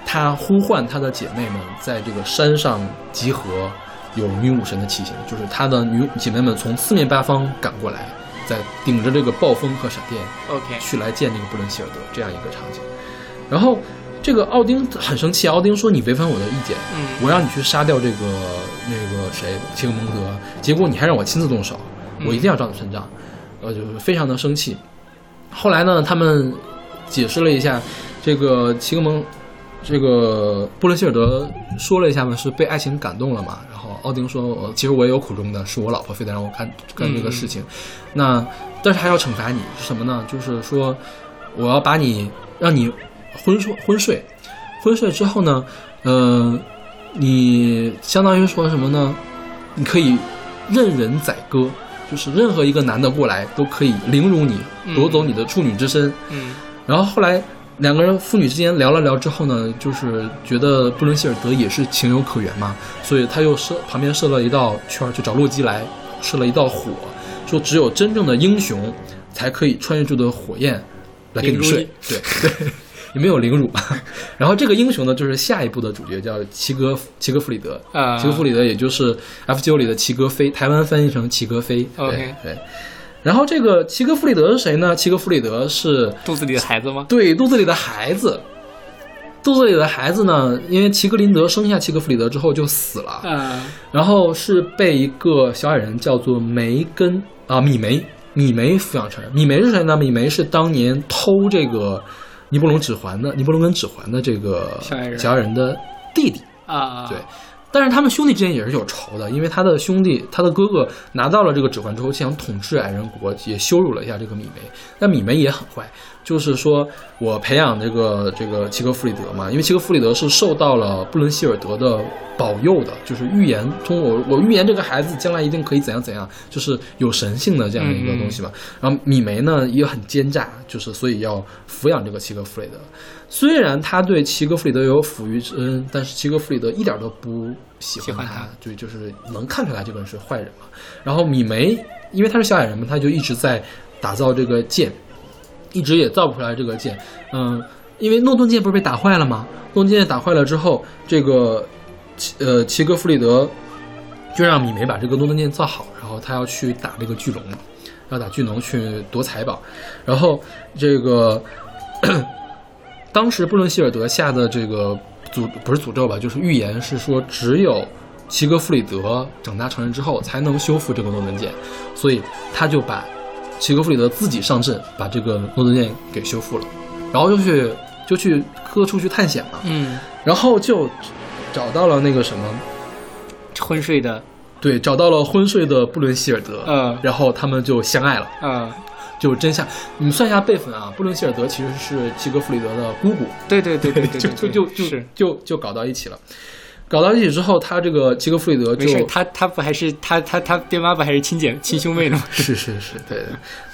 他呼唤他的姐妹们在这个山上集合，有女武神的骑行，就是他的女姐妹们从四面八方赶过来，在顶着这个暴风和闪电，OK，去来见这个布伦希尔德这样一个场景。然后这个奥丁很生气，奥丁说你违反我的意见，嗯，我让你去杀掉这个那个谁齐格蒙德，结果你还让我亲自动手，我一定要找你算账，呃，就是非常的生气。后来呢，他们解释了一下，这个齐格蒙，这个布伦希尔德说了一下嘛，是被爱情感动了嘛。然后奥丁说，呃其实我也有苦衷的，是我老婆非得让我干干这个事情。那但是还要惩罚你是什么呢？就是说我要把你让你昏睡昏睡，昏睡之后呢，呃，你相当于说什么呢？你可以任人宰割，就是任何一个男的过来都可以凌辱你，嗯夺走你的处女之身。嗯然后后来两个人父女之间聊了聊之后呢，就是觉得布伦希尔德也是情有可原嘛，所以他又设旁边设了一道圈儿，去找洛基来设了一道火，说只有真正的英雄才可以穿越住的火焰来跟你睡对对。也没有凌辱，然后这个英雄呢，就是下一部的主角，叫齐格齐格弗里德，啊，齐格弗里德也就是 FGO 里的齐格飞，台湾翻译成齐格飞。OK 对。然后这个齐格弗里德是谁呢？齐格弗里德是肚子里的孩子吗？对肚子里的孩子。肚子里的孩子呢，因为齐格林德生下齐格弗里德之后就死了，啊，然后是被一个小矮人叫做梅根啊米梅米梅抚养成人。米梅是谁呢？米梅是当年偷这个尼布龙指环的尼布龙跟指环的这个小矮人小矮人的弟弟。啊，对，但是他们兄弟之间也是有仇的，因为他的兄弟，他的哥哥拿到了这个指环之后，想统治矮人国，也羞辱了一下这个米梅。那米梅也很坏，就是说我培养这个这个齐格弗里德嘛，因为齐格弗里德是受到了布伦希尔德的保佑的，就是预言，通过我我预言这个孩子将来一定可以怎样怎样，就是有神性的这样一个东西嘛。然后米梅呢也很奸诈，就是所以要抚养这个齐格弗里德。虽然他对齐格弗里德有抚育之恩，但是齐格弗里德一点都不喜欢他，喜欢他对，就是能看出来这个人是坏人嘛。然后米梅，因为他是小矮人嘛，他就一直在打造这个剑，一直也造不出来这个剑。嗯，因为诺顿剑不是被打坏了吗？诺顿剑打坏了之后，这个呃齐格弗里德就让米梅把这个诺顿剑造好，然后他要去打这个巨龙，要打巨龙去夺财宝，然后这个。当时布伦希尔德下的这个诅不是诅咒吧，就是预言是说，只有齐格弗里德长大成人之后才能修复这个诺顿剑，所以他就把齐格弗里德自己上阵，把这个诺顿剑给修复了，然后就去就去各处去探险了，嗯，然后就找到了那个什么，昏睡的，对，找到了昏睡的布伦希尔德，嗯然后他们就相爱了。嗯，就真相，你们算一下辈分啊，布伦希尔德其实是齐格弗里德的姑姑，对对对对对，就就就就就就搞到一起了。搞到一起之后，他这个齐格弗里德就他他不还是他他他爹妈不还是亲姐亲兄妹呢 吗？是是是，对对，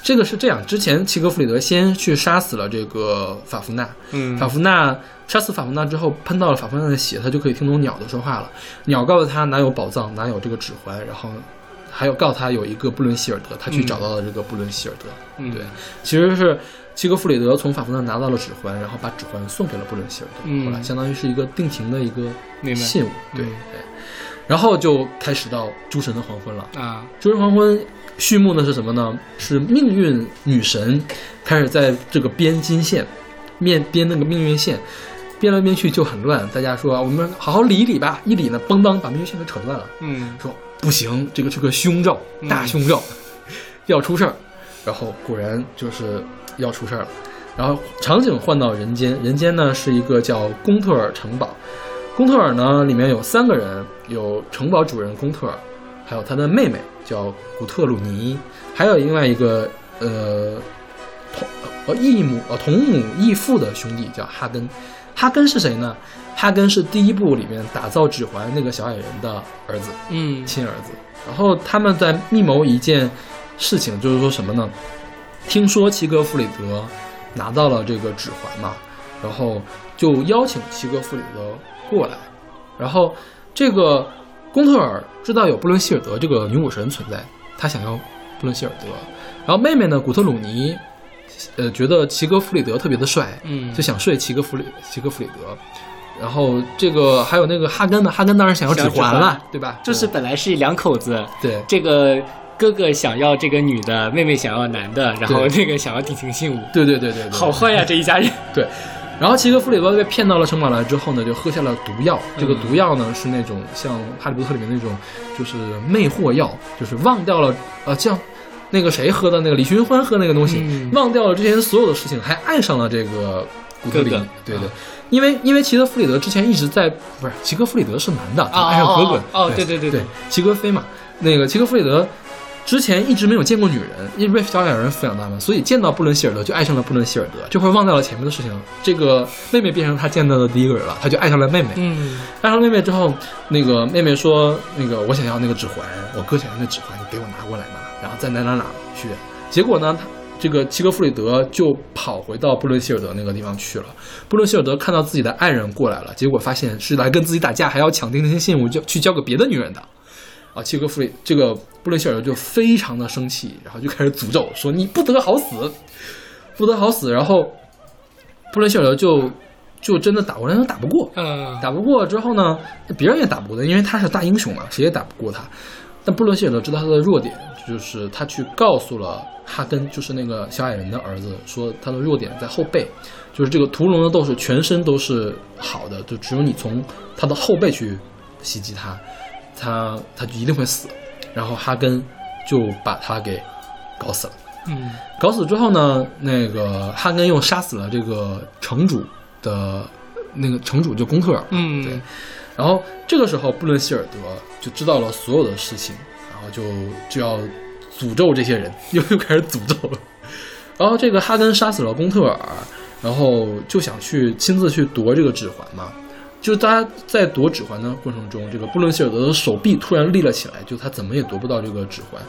这个是这样。之前齐格弗里德先去杀死了这个法芙娜，嗯法芙娜杀死法芙娜之后，喷到了法芙娜的血，他就可以听懂鸟的说话了。鸟告诉他哪有宝藏，哪有这个指环，然后还有告诉他有一个布伦希尔德，他去嗯找到了这个布伦希尔德。嗯对，其实是齐格弗里德从法芙娜拿到了指环，然后把指环送给了布伦希尔德，嗯后来相当于是一个定情的一个信物。对嗯对，然后就开始到诸神的黄昏了。啊，诸神黄昏序幕呢是什么呢？是命运女神开始在这个编金线，面编那个命运线，编来编去就很乱。大家说啊我们好好理一理吧，一理呢，邦当把命运线给扯断了。嗯说不行，这个是个凶兆，大凶兆，要出事儿。然后果然就是要出事儿了。然后场景换到人间，人间呢是一个叫贡特尔城堡。贡特尔呢里面有三个人，有城堡主人贡特尔，还有他的妹妹叫古特鲁尼，还有另外一个呃同呃异母呃同母异父的兄弟叫哈根。哈根是谁呢？哈根是第一部里面打造指环那个小矮人的儿子。嗯亲儿子。然后他们在密谋一件事情，就是说什么呢？听说齐格弗里德拿到了这个指环嘛，然后就邀请齐格弗里德过来。然后这个贡特尔知道有布伦希尔德这个女武神存在，他想要布伦希尔德。然后妹妹呢，古特鲁尼，呃，觉得齐格弗里德特别的帅，嗯就想睡齐格弗里齐格弗里德。然后这个还有那个哈根呢，哈根当然想要指环了对吧？就是本来是两口子，对这个哥哥想要这个女的，妹妹想要男的，然后那个想要定情信物，对对对对对，好坏呀这一家人。对。然后齐格弗里德被骗到了城堡来之后呢，就喝下了毒药。这个毒药呢是那种像《哈利波特》里面那种，就是魅惑药，就是忘掉了呃，像那个谁喝的那个李寻欢喝那个东西，嗯。忘掉了之前所有的事情，还爱上了这个古特里。哥哥。对对。因为因为齐格弗里德之前一直在不是齐格弗里德是男的，他爱上哥哥哦对对对对。齐格飞嘛，那个齐格弗里德之前一直没有见过女人，因为被小矮人抚养他们，所以见到布伦希尔德就爱上了布伦希尔德，这会忘掉了前面的事情。这个妹妹变成他见到的第一个人了，他就爱上了妹妹。嗯爱上妹妹之后，那个妹妹说：“那个我想要那个指环，我哥想要那指环，你给我拿过来嘛。”然后在哪哪哪去。结果呢，他这个齐格弗里德就跑回到布伦希尔德那个地方去了。布伦希尔德看到自己的爱人过来了，结果发现是来跟自己打架，还要抢定那些信物，就去交给别的女人的。啊，契诃夫里这个布伦希尔德就非常的生气，然后就开始诅咒说：“你不得好死，不得好死。”然后布伦希尔德就就真的打过来，他打不过，嗯打不过之后呢，别人也打不过他，因为他是大英雄嘛，谁也打不过他。但布伦希尔德知道他的弱点，就是他去告诉了哈根，就是那个小矮人的儿子，说他的弱点在后背，就是这个屠龙的斗士全身都是好的，就只有你从他的后背去袭击他，他他就一定会死。然后哈根就把他给搞死了。嗯搞死之后呢，那个哈根又杀死了这个城主的那个城主，就贡特尔。嗯对嗯，然后这个时候，布伦希尔德就知道了所有的事情，然后就就要诅咒这些人，又又开始诅咒了。然后这个哈根杀死了贡特尔，然后就想去亲自去夺这个指环嘛。就是大家在夺指环的过程中，这个布伦希尔德的手臂突然立了起来，就他怎么也夺不到这个指环。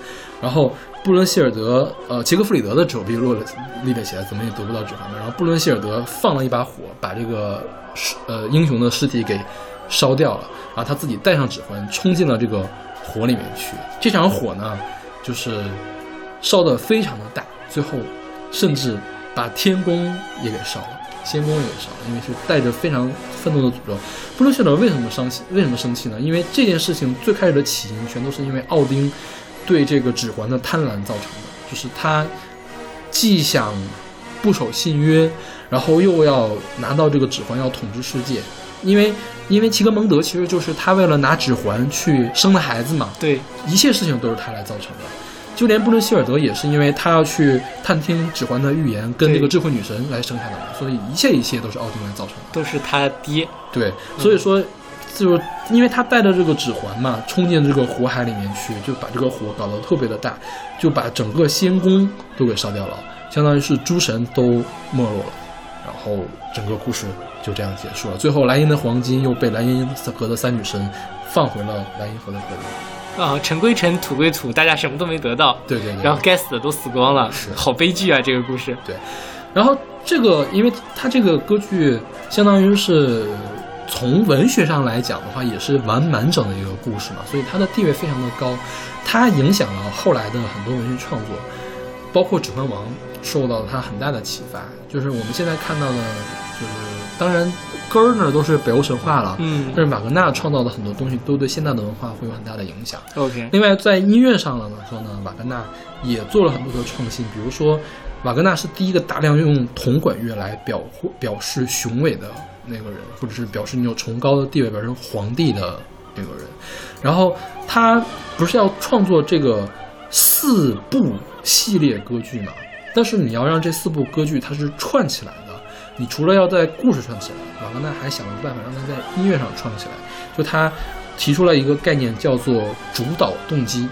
然后布伦希尔德，呃，杰克弗里德的手臂落了立了起来，怎么也夺不到指环。然后布伦希尔德放了一把火，把这个尸呃英雄的尸体给烧掉了，然后他自己带上指环，冲进了这个火里面去。这场火呢，就是烧得非常的大，最后甚至把天宫也给烧了，仙宫也给烧了，因为是带着非常愤怒的诅咒。布鲁希尔为什么伤心？为什么生气呢？因为这件事情最开始的起因全都是因为奥丁对这个指环的贪婪造成的，就是他既想不守信约，然后又要拿到这个指环，要统治世界。因为因为齐格蒙德其实就是他为了拿指环去生的孩子嘛，对，一切事情都是他来造成的。就连布伦希尔德也是因为他要去探听指环的预言，跟对这个智慧女神来生下的嘛，所以一切一切都是奥丁来造成的。都是他爹。对，所以说就是因为他带着这个指环嘛，冲进这个火海里面去，就把这个火搞得特别的大，就把整个仙宫都给烧掉了，相当于是诸神都没落了。然后整个故事就这样结束了。最后，莱茵的黄金又被莱茵河的三女神放回了莱茵河的河里。啊，尘归尘，土归土，大家什么都没得到。对对对。然后该死的都死光了，是好悲剧啊！这个故事。对，然后这个，因为它这个歌剧相当于是从文学上来讲的话，也是完完整的一个故事嘛，所以它的地位非常的高，它影响了后来的很多文学创作，包括《指环王》受到了它很大的启发。就是我们现在看到的，就是当然根儿呢都是北欧神话了，嗯但是瓦格纳创造的很多东西都对现代的文化会有很大的影响。，OK，另外，在音乐上来说呢，瓦格纳也做了很多的创新，比如说，瓦格纳是第一个大量用铜管乐来表表示雄伟的那个人，或者是表示你有崇高的地位，表示皇帝的那个人。然后他不是要创作这个四部系列歌剧嘛？但是你要让这四部歌剧它是串起来的，你除了要在故事上起来，瓦格纳还想了个办法让他在音乐上串起来。就他提出了一个概念，叫做主导动机。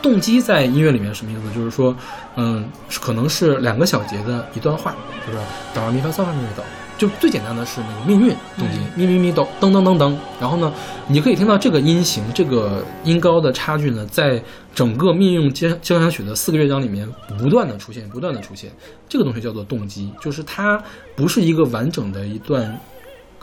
动机在音乐里面什么意思？就是说，嗯，可能是两个小节的一段话，就是哆来咪发嗦拉咪哆，就最简单的是那个命运动机，咪咪咪哆，噔噔噔噔。然后呢，你可以听到这个音型、这个音高的差距呢，在整个命运交交响曲的四个乐章里面不断的出现，不断的出现。这个东西叫做动机，就是它不是一个完整的一段。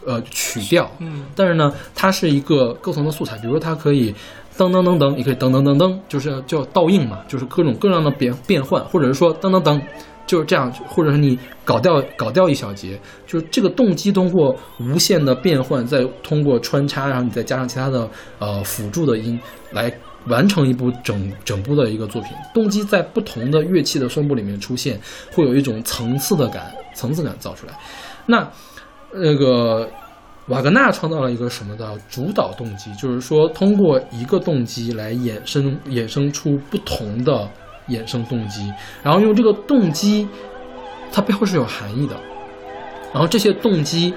呃，曲调，嗯，但是呢，它是一个构成的素材，比如说它可以噔噔噔噔，也可以噔噔噔噔，就是叫倒映嘛，就是各种各样的变变换，或者是说噔噔噔，就是这样，或者是你搞掉搞掉一小节，就是这个动机通过无限的变换，再通过穿插，然后你再加上其他的呃辅助的音来完成一部整整部的一个作品。动机在不同的乐器的声部里面出现，会有一种层次的感，层次感造出来。那那个瓦格纳创造了一个什么的主导动机，就是说通过一个动机来衍生衍生出不同的衍生动机，然后用这个动机，它背后是有含义的，然后这些动机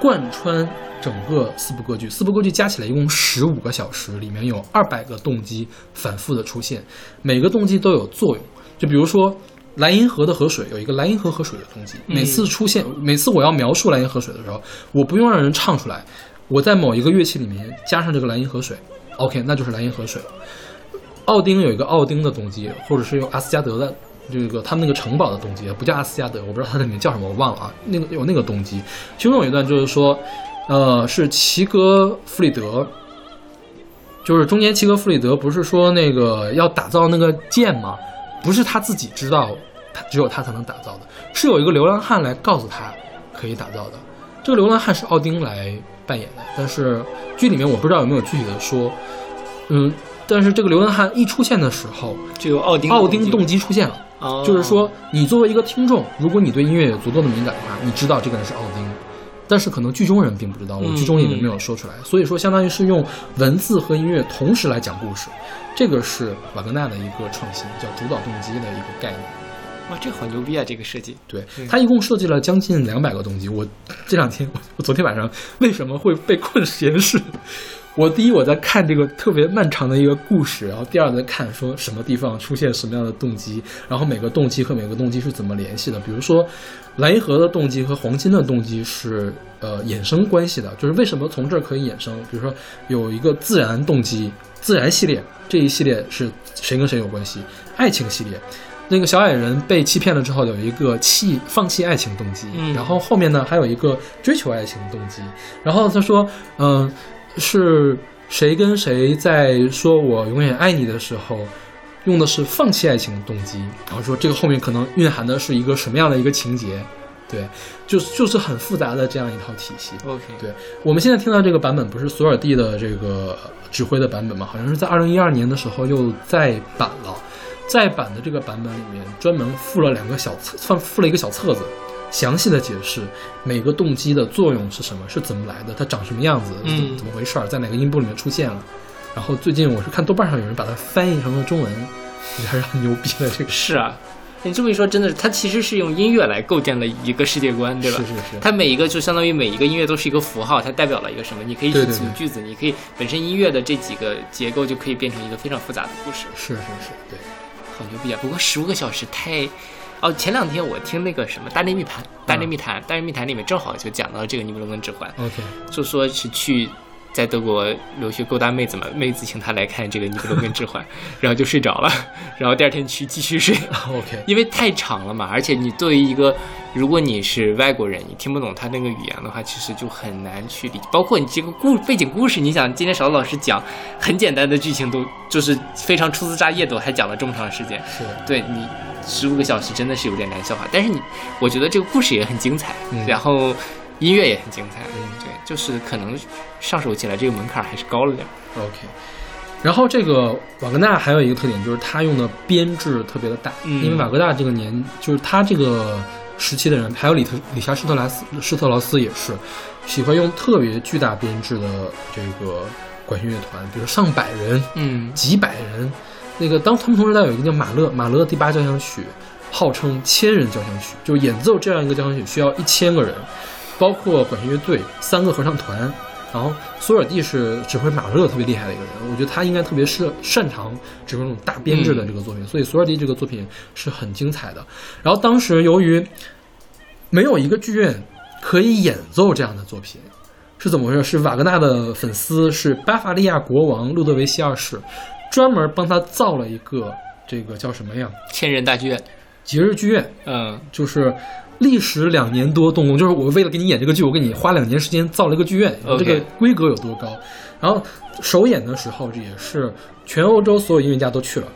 贯穿整个四部歌剧，四部歌剧加起来一共十五个小时，里面有二百个动机反复的出现，每个动机都有作用。就比如说莱茵河的河水有一个莱茵河河水的动机，每次出现，每次我要描述莱茵河水的时候，我不用让人唱出来，我在某一个乐器里面加上这个莱茵河水，OK，那就是莱茵河水。奥丁有一个奥丁的动机，或者是用阿斯加德的这个他们那个城堡的动机，不叫阿斯加德，我不知道它的名叫什么，我忘了啊。那个有那个动机，其中有一段就是说，呃，是齐格弗里德，就是中间齐格弗里德不是说那个要打造那个剑吗？不是他自己知道，他只有他才能打造的，是有一个流浪汉来告诉他可以打造的。这个流浪汉是奥丁来扮演的，但是剧里面我不知道有没有具体的说，嗯，但是这个刘文汉一出现的时候，就有奥丁奥丁动机出现了。哦就是说，你作为一个听众，如果你对音乐有足够的敏感的话，你知道这个人是奥丁，但是可能剧中人并不知道，我嗯剧中也没有说出来，所以说相当于是用文字和音乐同时来讲故事，这个是瓦格纳的一个创新，叫主导动机的一个概念。哇，这好牛逼啊！这个设计，对他一共设计了将近两百个动机。我这两天，我我昨天晚上为什么会被困实验室？我第一我在看这个特别漫长的一个故事，然后第二在看说什么地方出现什么样的动机，然后每个动机和每个动机是怎么联系的。比如说，蓝银河的动机和黄金的动机是呃衍生关系的，就是为什么从这儿可以衍生？比如说有一个自然动机，自然系列这一系列是谁跟谁有关系？爱情系列。那个小矮人被欺骗了之后，有一个弃放弃爱情动机，嗯然后后面呢还有一个追求爱情的动机。然后他说，嗯、是谁跟谁在说我永远爱你的时候，用的是放弃爱情的动机，然后说这个后面可能蕴含的是一个什么样的一个情节？对，就是就是很复杂的这样一套体系。OK，对，我们现在听到这个版本不是索尔蒂的这个指挥的版本吗？好像是在二零一二年的时候又再版了。再版的这个版本里面专门附了两个小册，算附了一个小册子，详细的解释每个动机的作用是什么，是怎么来的，它长什么样子，嗯怎么怎么回事儿，在哪个音部里面出现了。然后最近我是看豆瓣上有人把它翻译成了中文，也还是很牛逼的这个。是啊。你这么一说，真的是，它其实是用音乐来构建了一个世界观，对吧？是是是它每一个就相当于每一个音乐都是一个符号，它代表了一个什么？你可以去对对对组句子，你可以本身音乐的这几个结构就可以变成一个非常复杂的故事。是是是，对，好牛逼啊！不过十五个小时太……哦，前两天我听那个什么《大内密谈》，《大内密谈》，《大内密谈》里面正好就讲到这个尼伯龙根指环，OK，就说是去在德国留学勾搭妹子嘛，妹子请他来看这个尼布龙根之环，然后就睡着了，然后第二天去继续睡。OK，因为太长了嘛，而且你作为一个，如果你是外国人，你听不懂他那个语言的话，其实就很难去理解。包括你这个故背景故事，你想今天勺子老师讲很简单的剧情都就是非常粗枝大叶的，还讲了这么长时间，是，对你十五个小时真的是有点难消化。但是你，我觉得这个故事也很精彩，嗯然后音乐也很精彩，嗯对，就是可能上手起来这个门槛还是高了点。OK，然后这个瓦格纳还有一个特点，就是他用的编制特别的大，嗯。因为瓦格纳这个年，就是他这个时期的人，还有里特里查施特拉斯施特劳斯也是喜欢用特别巨大编制的这个管弦乐团，比如上百人、嗯。几百人。那个当他们同时代有一个叫马勒马勒第八交响曲，号称千人交响曲，就演奏这样一个交响曲需要一千个人，包括管弦乐队、三个合唱团。然后索尔蒂是指挥马勒特别厉害的一个人，我觉得他应该特别是擅长指挥这种大编制的这个作品，所以索尔蒂这个作品是很精彩的。然后当时由于没有一个剧院可以演奏这样的作品，是怎么回事？是瓦格纳的粉丝是巴伐利亚国王路德维希二世，专门帮他造了一个这个叫什么呀？千人大剧院，节日剧院，嗯就是历时两年多动工，就是我为了给你演这个剧，我给你花两年时间造了一个剧院这个规格有多高？然后首演的时候，这也是全欧洲所有音乐家都去了。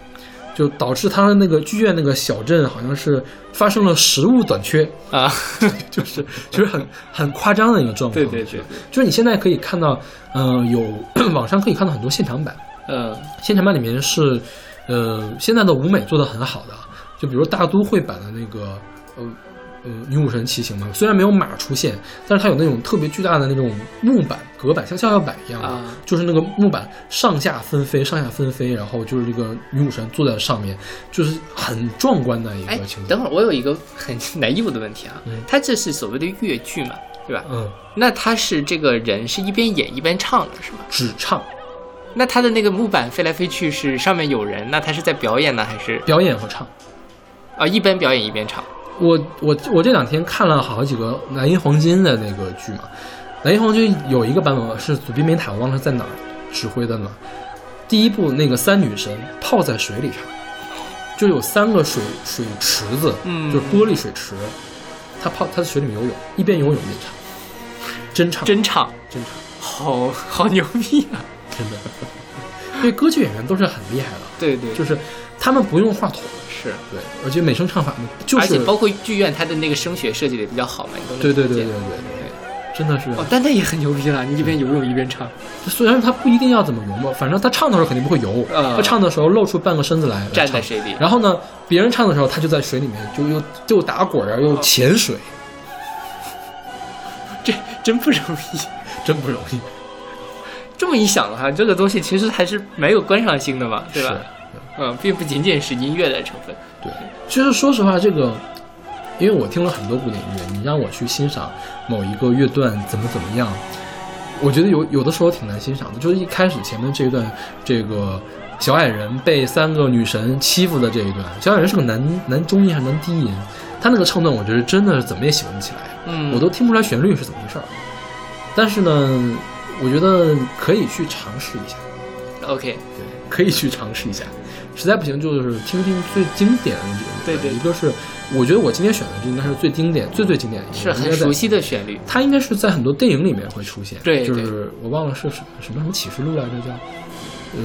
就导致他的那个剧院那个小镇好像是发生了食物短缺，啊，就是就是很很夸张的一个状况。对对对，就是你现在可以看到，嗯、有 网上可以看到很多现场版，嗯现场版里面是，呃，现在的舞美做的很好的，就比如大都会版的那个，呃。呃，女武神骑行嘛，虽然没有马出现，但是它有那种特别巨大的那种木板、隔板，像跷跷板一样的，啊就是那个木板上下纷飞，上下纷飞，然后就是这个女武神坐在上面，就是很壮观的一哎个情，景。等会儿我有一个很 naive 的问题啊，嗯它这是所谓的越剧嘛，对吧？嗯，那他是这个人是一边演一边唱的是吗？只唱那他的那个木板飞来飞去是上面有人，那他是在表演呢，还是表演和唱。啊一边表演一边唱？我我我这两天看了好几个蓝银黄金的那个剧嘛，蓝银黄金有一个版本是祖宾梅塔，我忘了在哪儿指挥的呢。第一部那个三女神泡在水里唱，就有三个水水池子，嗯就是玻璃水池，她泡她在水里面游泳，一边游泳一边唱，真唱真唱，真唱，好好牛逼啊！真的。因为歌剧演员都是很厉害的，对对，就是他们不用话筒，是，对，而且美声唱法呢，就是而且包括剧院它的那个声学设计的也比较好嘛，你都能对对对对对对。真的是。哦，但那也很牛逼了，你一边游泳一边唱。虽然他不一定要怎么游嘛，反正他唱的时候肯定不会游，啊他唱的时候露出半个身子来站在水里然后呢，别人唱的时候，他就在水里面就又就打滚儿又潜水，这真不容易。真不容易。这么一想的话，这个东西其实还是蛮有观赏性的嘛，对吧？嗯，并不仅仅是音乐的成分。对，其实说实话，这个，因为我听了很多古典音乐，你让我去欣赏某一个乐段怎么怎么样，我觉得有有的时候挺难欣赏的。就是一开始前面这一段，这个小矮人被三个女神欺负的这一段，小矮人是个男男中音还是男低音，他那个唱段，我觉得真的是怎么也喜欢不起来，嗯我都听不出来旋律是怎么回事儿。但是呢，我觉得可以去尝试一下。OK，对，可以去尝试一下。实在不行，就是听听最经典的那几个。对对一个是我觉得我今天选的这应该是最经典、最最经典的一个，是很熟悉的旋律。它应该是在很多电影里面会出现。对对就是我忘了是什什么什么启示录来着，叫呃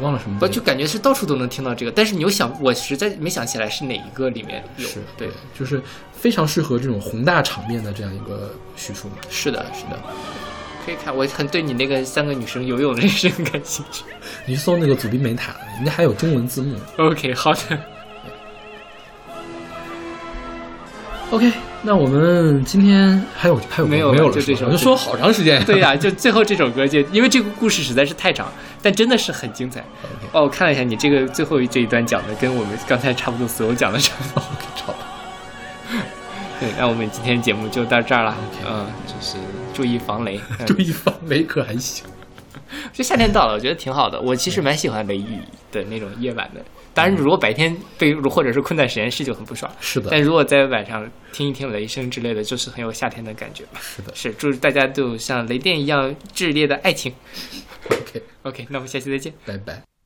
忘了什么不。就感觉是到处都能听到这个，但是你又想，我实在没想起来是哪一个里面有。是对，就是非常适合这种宏大场面的这样一个叙述嘛。是的，是的，可以看。我很对你那个三个女生游泳的事很感兴趣。你去搜那个祖宾美塔，人家还有中文字幕。OK，好的。OK，那我们今天还有还有没有没有了了就这首我就说好长时间。对呀、就最后这首歌就因为这个故事实在是太长，但真的是很精彩。哦，我看了一下你这个最后这一段讲的，跟我们刚才差不多所有讲的差不多。那我们今天节目就到这儿了。嗯，就是注意防雷。嗯注意防雷可还行。就夏天到了，我觉得挺好的。我其实蛮喜欢雷雨的那种夜晚的。当然，如果白天被或者是困在实验室就很不爽。是的但如果在晚上听一听雷声之类的，就是很有夏天的感觉吧。是的是，祝大家都有像雷电一样炽烈的爱情。OK，OK，那我们下期再见。拜拜。